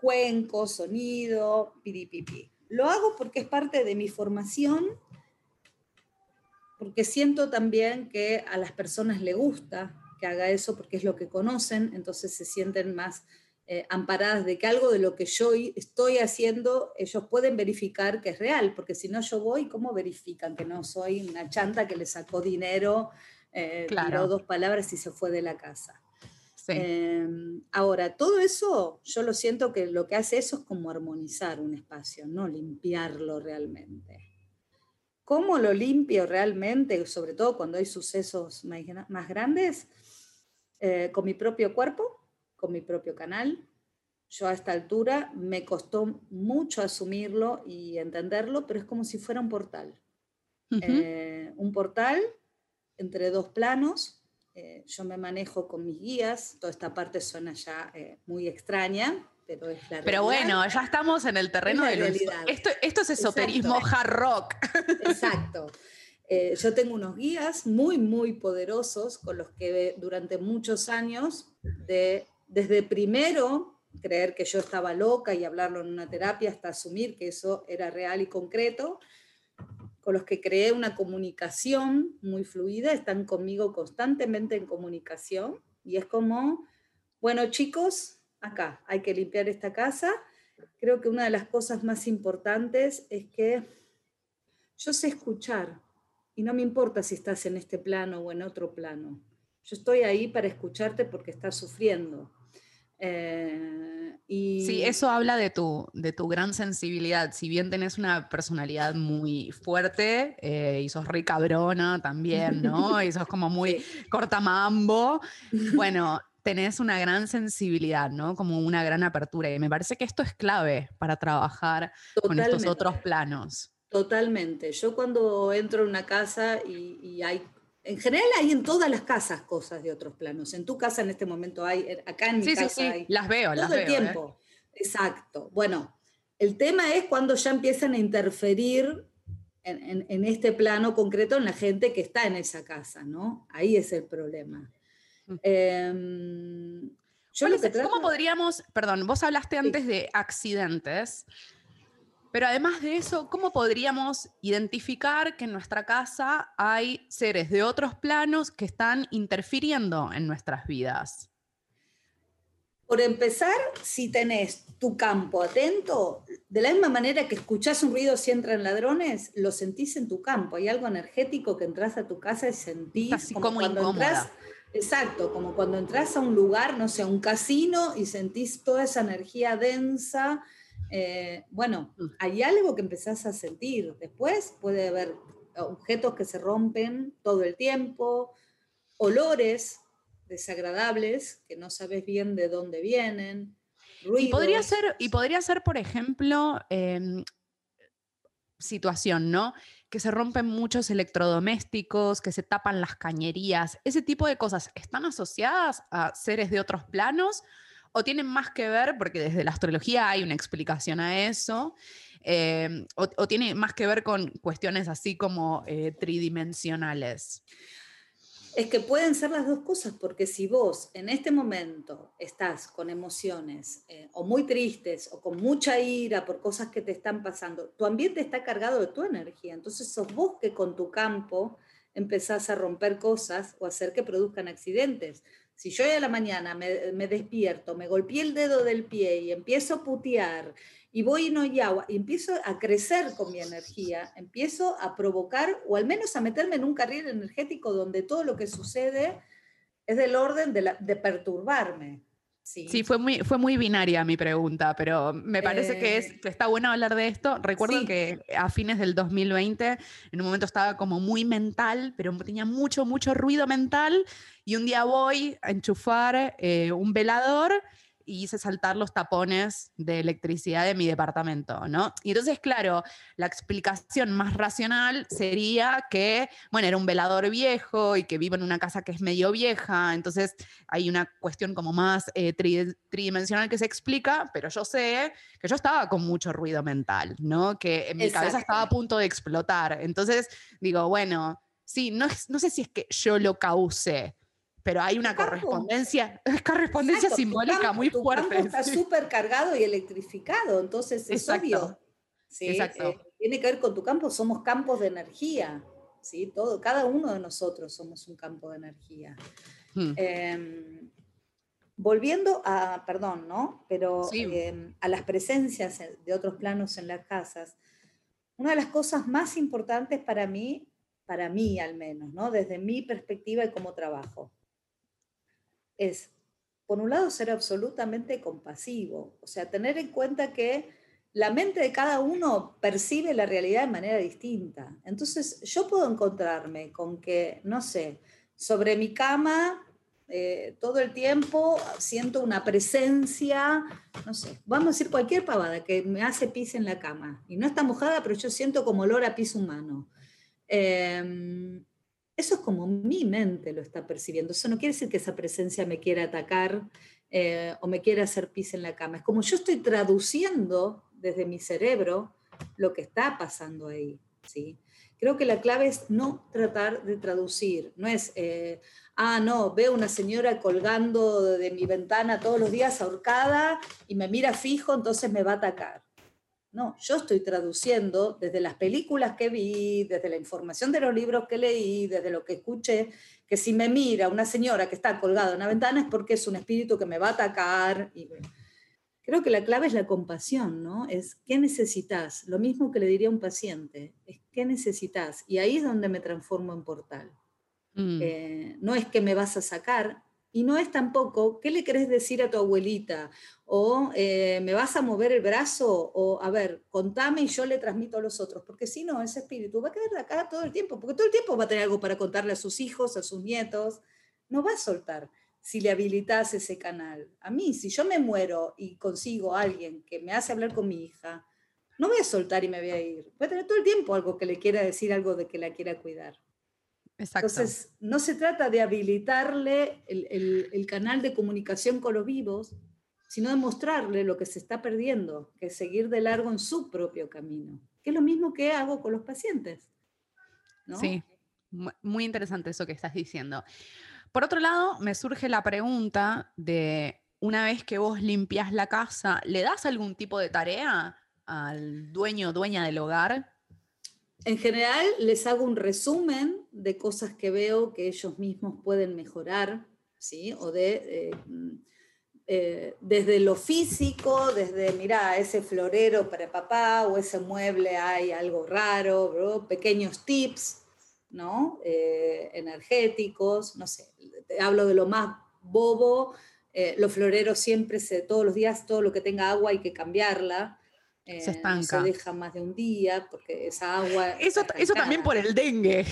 cuenco, sonido, piripipi. Lo hago porque es parte de mi formación, porque siento también que a las personas le gusta que haga eso porque es lo que conocen, entonces se sienten más eh, amparadas de que algo de lo que yo estoy haciendo, ellos pueden verificar que es real, porque si no yo voy, ¿cómo verifican que no soy una chanta que le sacó dinero, eh, tiró dos palabras y se fue de la casa? Em, ahora, todo eso, yo lo siento que lo que hace eso es como armonizar un espacio, no limpiarlo realmente. ¿Cómo lo limpio realmente, sobre todo cuando hay sucesos más, grandes? Eh, con mi propio cuerpo, con mi propio canal. Yo a esta altura me costó mucho asumirlo y entenderlo, pero es como si fuera un portal. Eh, un portal entre dos planos eh, yo me manejo con mis guías, toda esta parte suena ya eh, muy extraña, pero es la Pero bueno, ya estamos en el terreno de la realidad. Esto, esto es esoterismo hard rock. Exacto. Eh, yo tengo unos guías muy, muy poderosos con los que durante muchos años, de, desde primero creer que yo estaba loca y hablarlo en una terapia hasta asumir que eso era real y concreto, con los que creé una comunicación muy fluida, están conmigo constantemente en comunicación y es como, bueno chicos, acá hay que limpiar esta casa. Creo que una de las cosas más importantes es que yo sé escuchar y no me importa si estás en este plano o en otro plano. Yo estoy ahí para escucharte porque estás sufriendo. Eh, y... Sí, eso habla de tu, de tu gran sensibilidad. Si bien tenés una personalidad muy fuerte eh, y sos re cabrona también, ¿no? y sos como muy cortamambo, bueno, tenés una gran sensibilidad, ¿no? Como una gran apertura. Y me parece que esto es clave para trabajar con estos otros planos. Totalmente. Yo cuando entro en una casa y, y hay en general hay en todas las casas cosas de otros planos. En tu casa en este momento hay, acá en mi casa sí, sí. las veo, las veo. el ¿eh? tiempo. Exacto. Bueno, el tema es cuando ya empiezan a interferir en, este plano concreto en la gente que está en esa casa, ¿no? Ahí es el problema. Mm. Em, yo lo que ¿Cómo podríamos, perdón, vos hablaste antes de accidentes? Pero además de eso, ¿cómo podríamos identificar que en nuestra casa hay seres de otros planos que están interfiriendo en nuestras vidas? Por empezar, si tenés tu campo atento, de la misma manera que escuchás un ruido si entran ladrones, lo sentís en tu campo. Hay algo energético que entras a tu casa y sentís como, cuando entras. Exacto, como cuando entras a un lugar, no sé, a un casino y sentís toda esa energía densa eh, bueno, mm. hay algo que empezás a sentir. Después puede haber objetos que se rompen todo el tiempo, olores desagradables que no sabes bien de dónde vienen. Y podría ser, y podría ser por ejemplo, em, situación, ¿no? Que se rompen muchos electrodomésticos, que se tapan las cañerías, ese tipo de cosas, ¿están asociadas a seres de otros planos o tienen más que ver, porque desde la astrología hay una explicación a eso, eh, o, tiene más que ver con cuestiones así como eh, tridimensionales. Es que pueden ser las dos cosas, porque si vos en este momento estás con emociones eh, o muy tristes o con mucha ira por cosas que te están pasando, tu ambiente está cargado de tu energía. Entonces sos vos que con tu campo empezás a romper cosas o hacer que produzcan accidentes. Si yo a la mañana me, despierto, me golpeé el dedo del pie y empiezo a putear y voy y no hay agua, y empiezo a crecer con mi energía, empiezo a provocar o al menos a meterme en un carril energético donde todo lo que sucede es del orden de, perturbarme. Sí, fue, muy, fue muy binaria mi pregunta, pero me parece que, es, eh, que está bueno hablar de esto. Recuerdo que a fines del 2020, en un momento estaba como muy mental, pero tenía mucho, mucho ruido mental, y un día voy a enchufar eh, un velador y hice saltar los tapones de electricidad de mi departamento, ¿no? Y entonces, claro, la explicación más racional sería que, bueno, era un velador viejo y que vivo en una casa que es medio vieja, entonces hay una cuestión como más eh, tridimensional que se explica, pero yo sé que yo estaba con mucho ruido mental, ¿no? Que en mi cabeza estaba a punto de explotar. Entonces, digo, bueno, sí, no, no sé si es que yo lo causé, pero hay una correspondencia, correspondencia simbólica muy fuerte. Campo está súper cargado y electrificado, entonces es obvio. Exacto. Eh, tiene que ver con tu campo, somos campos de energía, ¿sí? Todo, cada uno de nosotros somos un campo de energía. Hmm. Em, volviendo a, perdón, ¿no? Pero em, a las presencias de otros planos en las casas, una de las cosas más importantes para mí, para mí al menos, ¿no? Desde mi perspectiva y cómo trabajo, es, por un lado, ser absolutamente compasivo, o sea, tener en cuenta que la mente de cada uno percibe la realidad de manera distinta. Entonces, yo puedo encontrarme con que, no sé, sobre mi cama eh, todo el tiempo siento una presencia, no sé, vamos a decir cualquier pavada que me hace pis en la cama. Y no está mojada, pero yo siento como olor a pis humano. Em, eso es como mi mente lo está percibiendo. Eso no quiere decir que esa presencia me quiera atacar eh, o me quiera hacer pis en la cama. Es como yo estoy traduciendo desde mi cerebro lo que está pasando ahí. ¿sí? Creo que la clave es no tratar de traducir. No es, eh, ah, no, veo una señora colgando de mi ventana todos los días ahorcada y me mira fijo, entonces me va a atacar. No, yo estoy traduciendo desde las películas que vi, desde la información de los libros que leí, desde lo que escuché, que si me mira una señora que está colgada en una ventana es porque es un espíritu que me va a atacar. Y, creo que la clave es la compasión, ¿no? Es qué necesitas. Lo mismo que le diría a un paciente, es qué necesitas. Y ahí es donde me transformo en portal. Mm. Eh, no es que me vas a sacar, y no es tampoco, ¿qué le querés decir a tu abuelita? O eh, me vas a mover el brazo, o a ver, contame y yo le transmito a los otros, porque si no, ese espíritu va a quedar acá todo el tiempo, porque todo el tiempo va a tener algo para contarle a sus hijos, a sus nietos, no va a soltar si le habilitas ese canal. A mí, si yo me muero y consigo a alguien que me hace hablar con mi hija, no voy a soltar y me voy a ir. Voy a tener todo el tiempo algo que le quiera decir, algo de que la quiera cuidar. Entonces, no se trata de habilitarle el, canal de comunicación con los vivos, sino de mostrarle lo que se está perdiendo, que es seguir de largo en su propio camino, que es lo mismo que hago con los pacientes. Sí, muy interesante eso que estás diciendo. Por otro lado, me surge la pregunta de, una vez que vos limpias la casa, ¿le das algún tipo de tarea al dueño o dueña del hogar en general les hago un resumen de cosas que veo que ellos mismos pueden mejorar, ¿sí? O de, eh, eh, desde lo físico, desde, mira, ese florero para papá o ese mueble hay algo raro, pequeños tips, ¿no? Eh, energéticos, no sé, hablo de lo más bobo, los floreros siempre, se, todos los días, todo lo que tenga agua hay que cambiarla se eh, estanca. se deja más de un día porque esa agua. Eso, eso también por el dengue.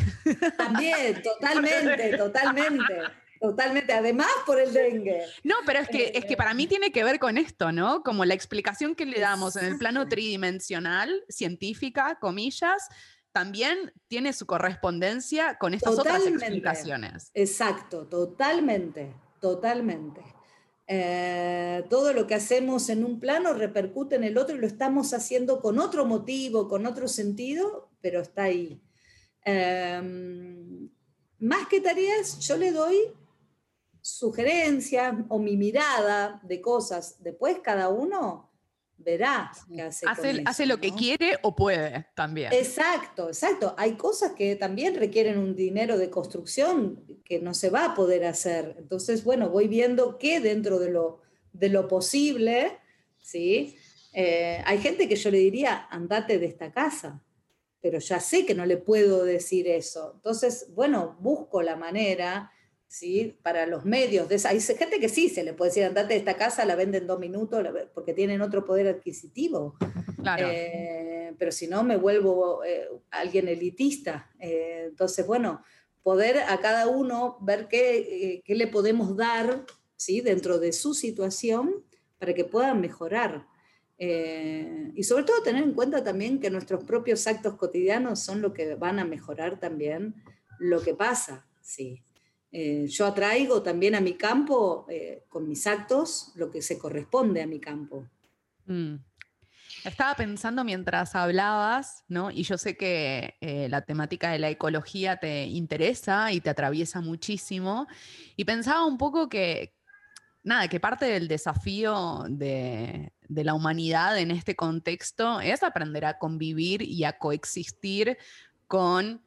También, totalmente, totalmente. Totalmente, además por el dengue. No, pero es que, es que para mí tiene que ver con esto, ¿no? Como la explicación que le damos en el plano tridimensional, científica, comillas, también tiene su correspondencia con estas otras explicaciones. Exacto, totalmente, totalmente. Eh, todo lo que hacemos en un plano repercute en el otro y lo estamos haciendo con otro motivo, con otro sentido, pero está ahí. Em, más que tareas, yo le doy sugerencias o mi mirada de cosas. Después cada uno verá qué hace. Hace, lo que quiere o puede también. Exacto, exacto. Hay cosas que también requieren un dinero de construcción que no se va a poder hacer. Entonces, bueno, voy viendo qué dentro de lo, de lo posible, ¿sí? Eh, hay gente que yo le diría, andate de esta casa, pero ya sé que no le puedo decir eso. Entonces, bueno, busco la manera ¿sí? Para los medios. De esa, hay gente que sí, se le puede decir, andate de esta casa, la venden dos minutos, porque tienen otro poder adquisitivo. Claro. Eh, pero si no, me vuelvo eh, alguien elitista. Eh, entonces, bueno, poder a cada uno ver qué, qué le podemos dar, ¿sí? Dentro de su situación para que puedan mejorar. y sobre todo tener en cuenta también que nuestros propios actos cotidianos son lo que van a mejorar también lo que pasa, sí. Eh, yo atraigo también a mi campo, eh, con mis actos, lo que se corresponde a mi campo. Mm. Estaba pensando mientras hablabas, ¿no? Y yo sé que eh, la temática de la ecología te interesa y te atraviesa muchísimo. Y pensaba un poco que, nada, que parte del desafío de, de la humanidad en este contexto es aprender a convivir y a coexistir con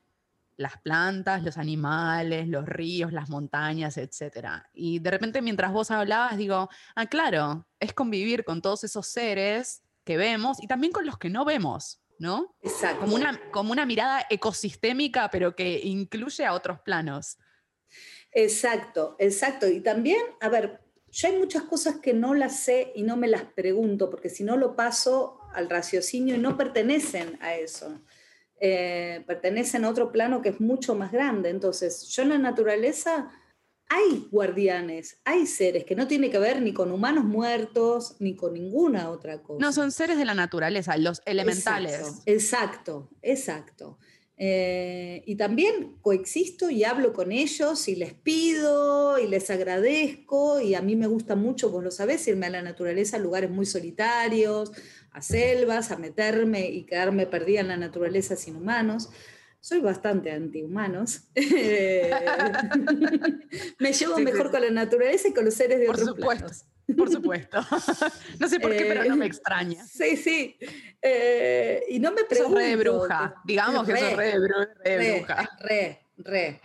las plantas, los animales, los ríos, las montañas, etc. Y de repente mientras vos hablabas, digo, ah, claro, es convivir con todos esos seres que vemos y también con los que no vemos, ¿no? Exacto. Como una, como una mirada ecosistémica, pero que incluye a otros planos. Exacto, exacto. Y también, a ver, yo hay muchas cosas que no las sé y no me las pregunto, porque si no lo paso al raciocinio y no pertenecen a eso. Eh, pertenecen a otro plano que es mucho más grande. Entonces, yo en la naturaleza hay guardianes, hay seres que no tienen que ver ni con humanos muertos, ni con ninguna otra cosa. No, son seres de la naturaleza, los elementales. Exacto, exacto. Eh, y también coexisto y hablo con ellos y les pido y les agradezco y a mí me gusta mucho, vos lo sabés, irme a la naturaleza a lugares muy solitarios a selvas, a meterme y quedarme perdida en la naturaleza sin humanos. Soy bastante antihumanos. Me llevo mejor con la naturaleza y con los seres de por otros supuesto. Por supuesto. no sé por qué, pero no me extraña. Sí, sí. Eh, y no me pregunto. Sos re de bruja. Digamos que sos re de, bruja. Re, re.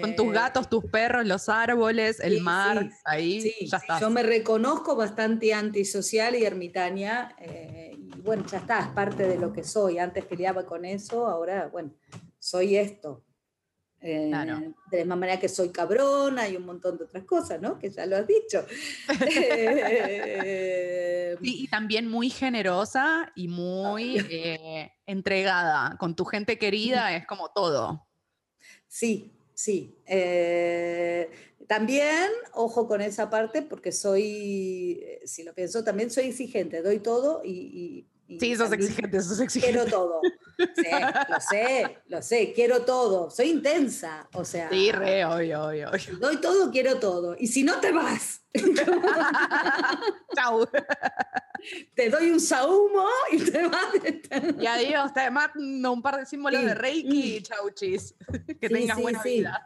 Con tus eh, gatos, tus perros, los árboles, el mar, ahí ya está. Yo me reconozco bastante antisocial y ermitaña, eh, y bueno, ya está, es parte de lo que soy. Antes peleaba con eso, ahora, bueno, soy esto. Eh, de la misma manera que soy cabrona y un montón de otras cosas, ¿no? Que ya lo has dicho. y también muy generosa y muy entregada. Con tu gente querida es como todo. Sí, Sí. Eh, también, ojo con esa parte, porque soy, eh, si lo pienso, también soy exigente, doy todo y... sí, sos exigente, sos exigente. Quiero todo. Sí, lo sé, lo sé, quiero todo. Soy intensa, o sea... Sí, re, obvio, obvio. Doy todo, quiero todo. Y si no te vas. Chau. te doy un saumo y te vas. y adiós, te mando un par de símbolos de Reiki y chau, chis. Que tengas buena vida.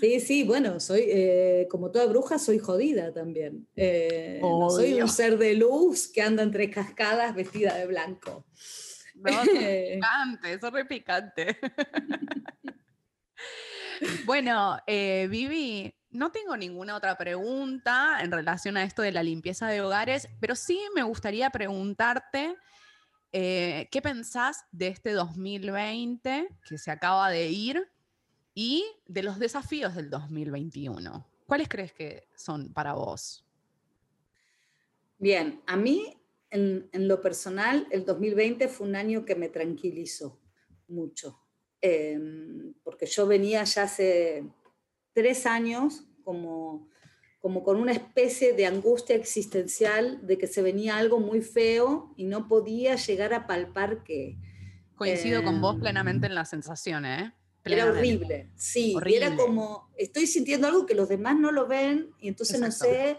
Sí, sí, bueno, soy, eh, como toda bruja, soy jodida también. Eh, soy un ser de luz que anda entre cascadas vestida de blanco. No, picante, eso es re picante. bueno, eh, Vivi, no tengo ninguna otra pregunta en relación a esto de la limpieza de hogares, pero sí me gustaría preguntarte eh, qué pensás de este 2020 que se acaba de ir y de los desafíos del 2021. ¿Cuáles crees que son para vos? Bien, a mí en, lo personal el 2020 fue un año que me tranquilizó mucho, em, porque yo venía ya hace tres años como, como con una especie de angustia existencial de que se venía algo muy feo y no podía llegar a palpar que... Coincido con vos eh, plenamente en la sensación, ¿eh? Era horrible, sí. Era como, estoy sintiendo algo que los demás no lo ven y entonces no sé,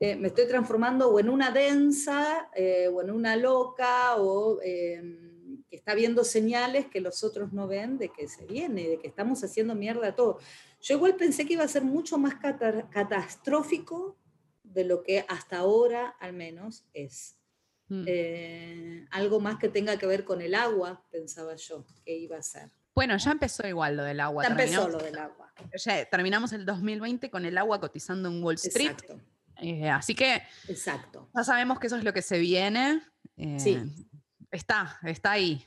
eh, me estoy transformando o en una densa eh, o en una loca o em, que está viendo señales que los otros no ven de que se viene, de que estamos haciendo mierda todo. Yo igual pensé que iba a ser mucho más catastrófico de lo que hasta ahora al menos es. Mm. Eh, algo más que tenga que ver con el agua, pensaba yo que iba a ser. Bueno, ya empezó igual lo del agua. Ya empezó lo del agua. Ya terminamos el 2020 con el agua cotizando en Wall Street. Exacto. Eh, así que Exacto. ya sabemos que eso es lo que se viene. Eh, sí. Está, está ahí.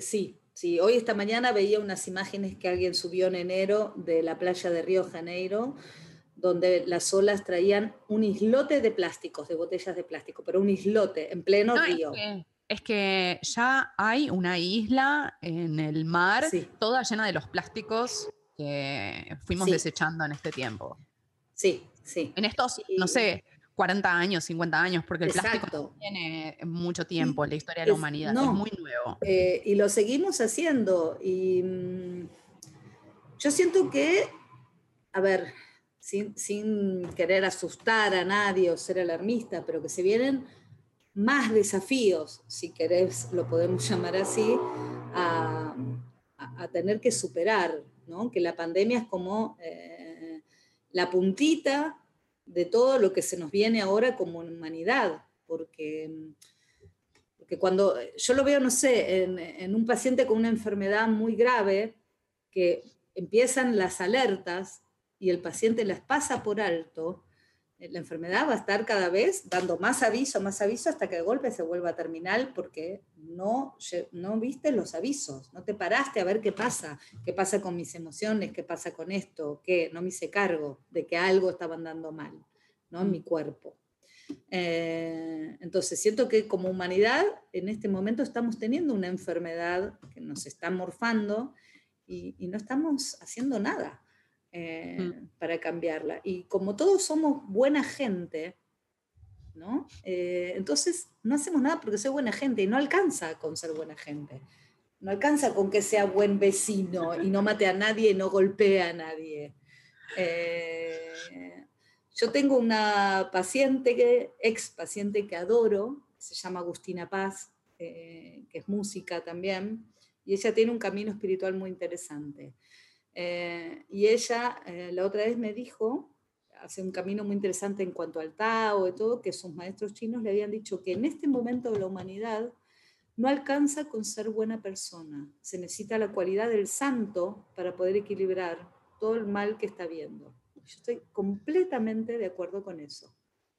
sí, sí. Hoy esta mañana veía unas imágenes que alguien subió en enero de la playa de Río Janeiro, donde las olas traían un islote de plásticos, de botellas de plástico, pero un islote en pleno río. Es que, ya hay una isla en el mar toda llena de los plásticos que fuimos desechando en este tiempo. Sí, sí. En estos, no sé, 40 años, 50 años, porque el plástico tiene mucho tiempo en la historia de la humanidad, es muy nuevo. Eh, y lo seguimos haciendo. Y mm, yo siento que, a ver, sin, sin, querer asustar a nadie o ser alarmista, pero que se vienen más desafíos, si querés, lo podemos llamar así, a, tener que superar, ¿no? que la pandemia es como eh, la puntita de todo lo que se nos viene ahora como humanidad, porque, porque cuando yo lo veo, no sé, en un paciente con una enfermedad muy grave, que empiezan las alertas y el paciente las pasa por alto, la enfermedad va a estar cada vez dando más aviso, más aviso, hasta que de golpe se vuelva terminal porque no, no viste los avisos, no te paraste a ver qué pasa, qué pasa con mis emociones, qué pasa con esto, qué no me hice cargo de que algo estaba andando mal ¿no? en mi cuerpo. Eh, entonces, siento que como humanidad en este momento estamos teniendo una enfermedad que nos está morfando y no estamos haciendo nada. Eh, para cambiarla. Y como todos somos buena gente, ¿no? Eh, entonces no hacemos nada porque soy buena gente y no alcanza con ser buena gente. No alcanza con que sea buen vecino y no mate a nadie y no golpee a nadie. Eh, yo tengo una paciente, que, ex paciente que adoro, se llama Agustina Paz, que es música también, y ella tiene un camino espiritual muy interesante. Eh, y ella eh, la otra vez me dijo, hace un camino muy interesante en cuanto al Tao y todo, que sus maestros chinos le habían dicho que en este momento de la humanidad no alcanza con ser buena persona. Se necesita la cualidad del santo para poder equilibrar todo el mal que está viendo. Yo estoy completamente de acuerdo con eso.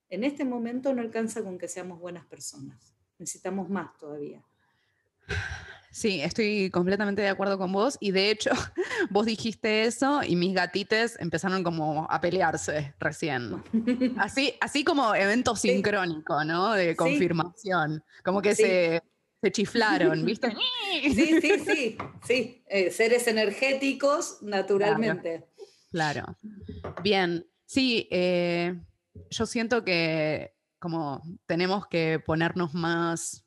En este momento no alcanza con que seamos buenas personas. Necesitamos más todavía. Sí, estoy completamente de acuerdo con vos y de hecho vos dijiste eso y mis gatites empezaron como a pelearse recién. Así, así como evento sincrónico, ¿no? De confirmación. Como que se, se, chiflaron, ¿viste? sí, sí, sí, sí. Eh, seres energéticos naturalmente. Claro. Bien, sí, eh, yo siento que como tenemos que ponernos más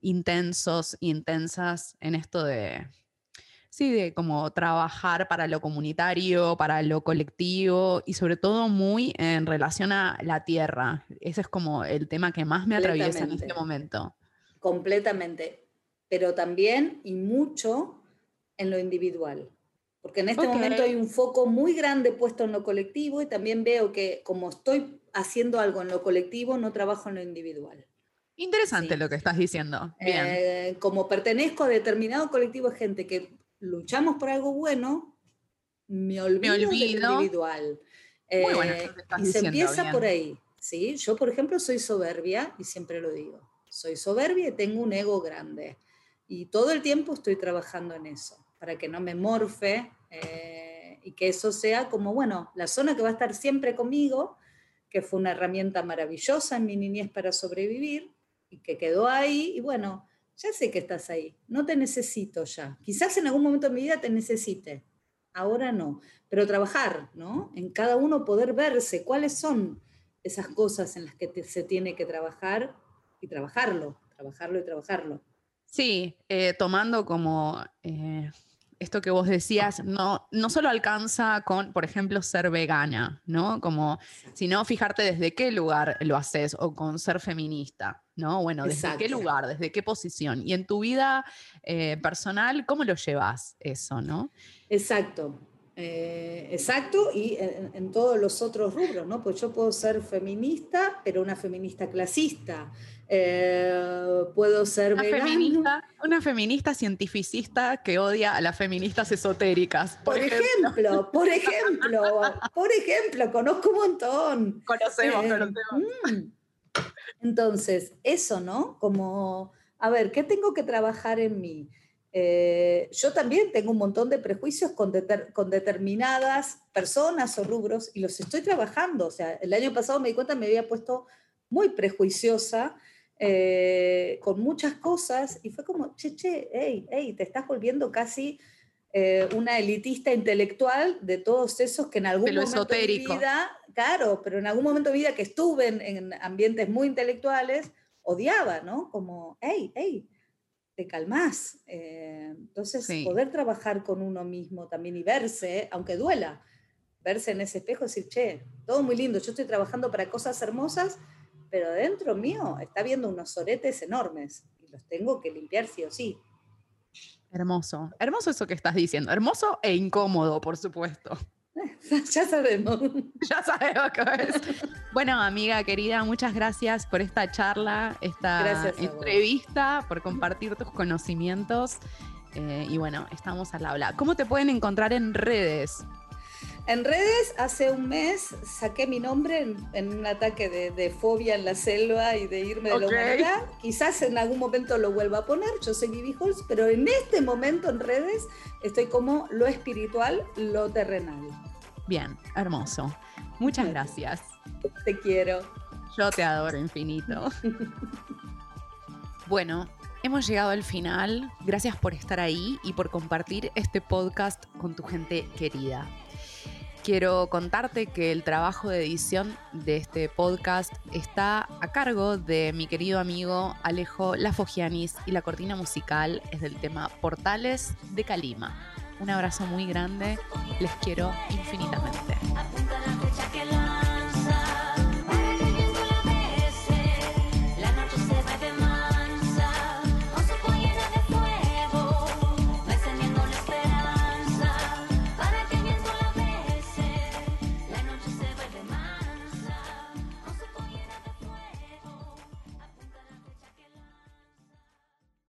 intensos, intensas en esto de, sí, de como trabajar para lo comunitario, para lo colectivo y sobre todo muy en relación a la tierra. Ese es como el tema que más me atraviesa en este momento. Completamente, pero también y mucho en lo individual. Porque en este momento hay un foco muy grande puesto en lo colectivo y también veo que como estoy haciendo algo en lo colectivo, no trabajo en lo individual. Interesante lo que estás diciendo. Bien. Eh, como pertenezco a determinado colectivo de gente que luchamos por algo bueno, me olvido, me individual. Muy bueno, eh, y se empieza por ahí. ¿sí? Yo, por ejemplo, soy soberbia y siempre lo digo. Soy soberbia y tengo un ego grande. Y todo el tiempo estoy trabajando en eso, para que no me morfe eh, y que eso sea como, bueno, la zona que va a estar siempre conmigo, que fue una herramienta maravillosa en mi niñez para sobrevivir, y que quedó ahí y bueno, ya sé que estás ahí, no te necesito ya. Quizás en algún momento de mi vida te necesite, ahora no, pero trabajar, ¿no? En cada uno poder verse cuáles son esas cosas en las que se tiene que trabajar y trabajarlo, trabajarlo y trabajarlo. Sí, eh, tomando como eh, esto que vos decías, no, no solo alcanza con, por ejemplo, ser vegana, ¿no? Como, sino fijarte desde qué lugar lo haces o con ser feminista, ¿no? Bueno, desde qué lugar, desde qué posición. Y en tu vida eh, personal, ¿cómo lo llevas eso, no? Exacto. Eh, exacto, y en, todos los otros rubros, ¿no? Pues yo puedo ser feminista, pero una feminista clasista. Eh, puedo ser una feminista, una feminista cientificista que odia a las feministas esotéricas. Por, ejemplo. por ejemplo, por ejemplo, conozco un montón. Conocemos, eh, conocemos. Mm. Entonces, eso, ¿no? Como, a ver, ¿qué tengo que trabajar en mí? Eh, yo también tengo un montón de prejuicios con, con, determinadas personas o rubros y los estoy trabajando. O sea, el año pasado me di cuenta, me había puesto muy prejuiciosa eh, con muchas cosas y fue como, che, che, hey, hey, te estás volviendo casi eh, una elitista intelectual de todos esos que en algún momento de mi vida, claro, pero en algún momento de vida que estuve en, ambientes muy intelectuales, odiaba, ¿no? Como, hey, hey, te calmás. Eh, entonces, poder trabajar con uno mismo también y verse, aunque duela, verse en ese espejo y decir, che, todo muy lindo, yo estoy trabajando para cosas hermosas, pero dentro mío está viendo unos soretes enormes y los tengo que limpiar sí o sí. Hermoso, hermoso eso que estás diciendo, hermoso e incómodo, por supuesto. ya sabemos. Ya sabemos qué es. Bueno, amiga querida, muchas gracias por esta charla, esta entrevista, por compartir tus conocimientos. Eh, y bueno, estamos al habla. ¿Cómo te pueden encontrar en redes? En redes, hace un mes saqué mi nombre en, un ataque de, fobia en la selva y de irme de la humanidad. Quizás en algún momento lo vuelva a poner, yo soy Vivi Holz, pero en este momento en redes estoy como lo espiritual, lo terrenal. Bien, hermoso. Muchas gracias. Te quiero. Yo te adoro infinito. bueno, hemos llegado al final. Gracias por estar ahí y por compartir este podcast con tu gente querida. Quiero contarte que el trabajo de edición de este podcast está a cargo de mi querido amigo Alejo Lafogianis y la cortina musical es del tema Portales de Calima. Un abrazo muy grande, les quiero infinitamente.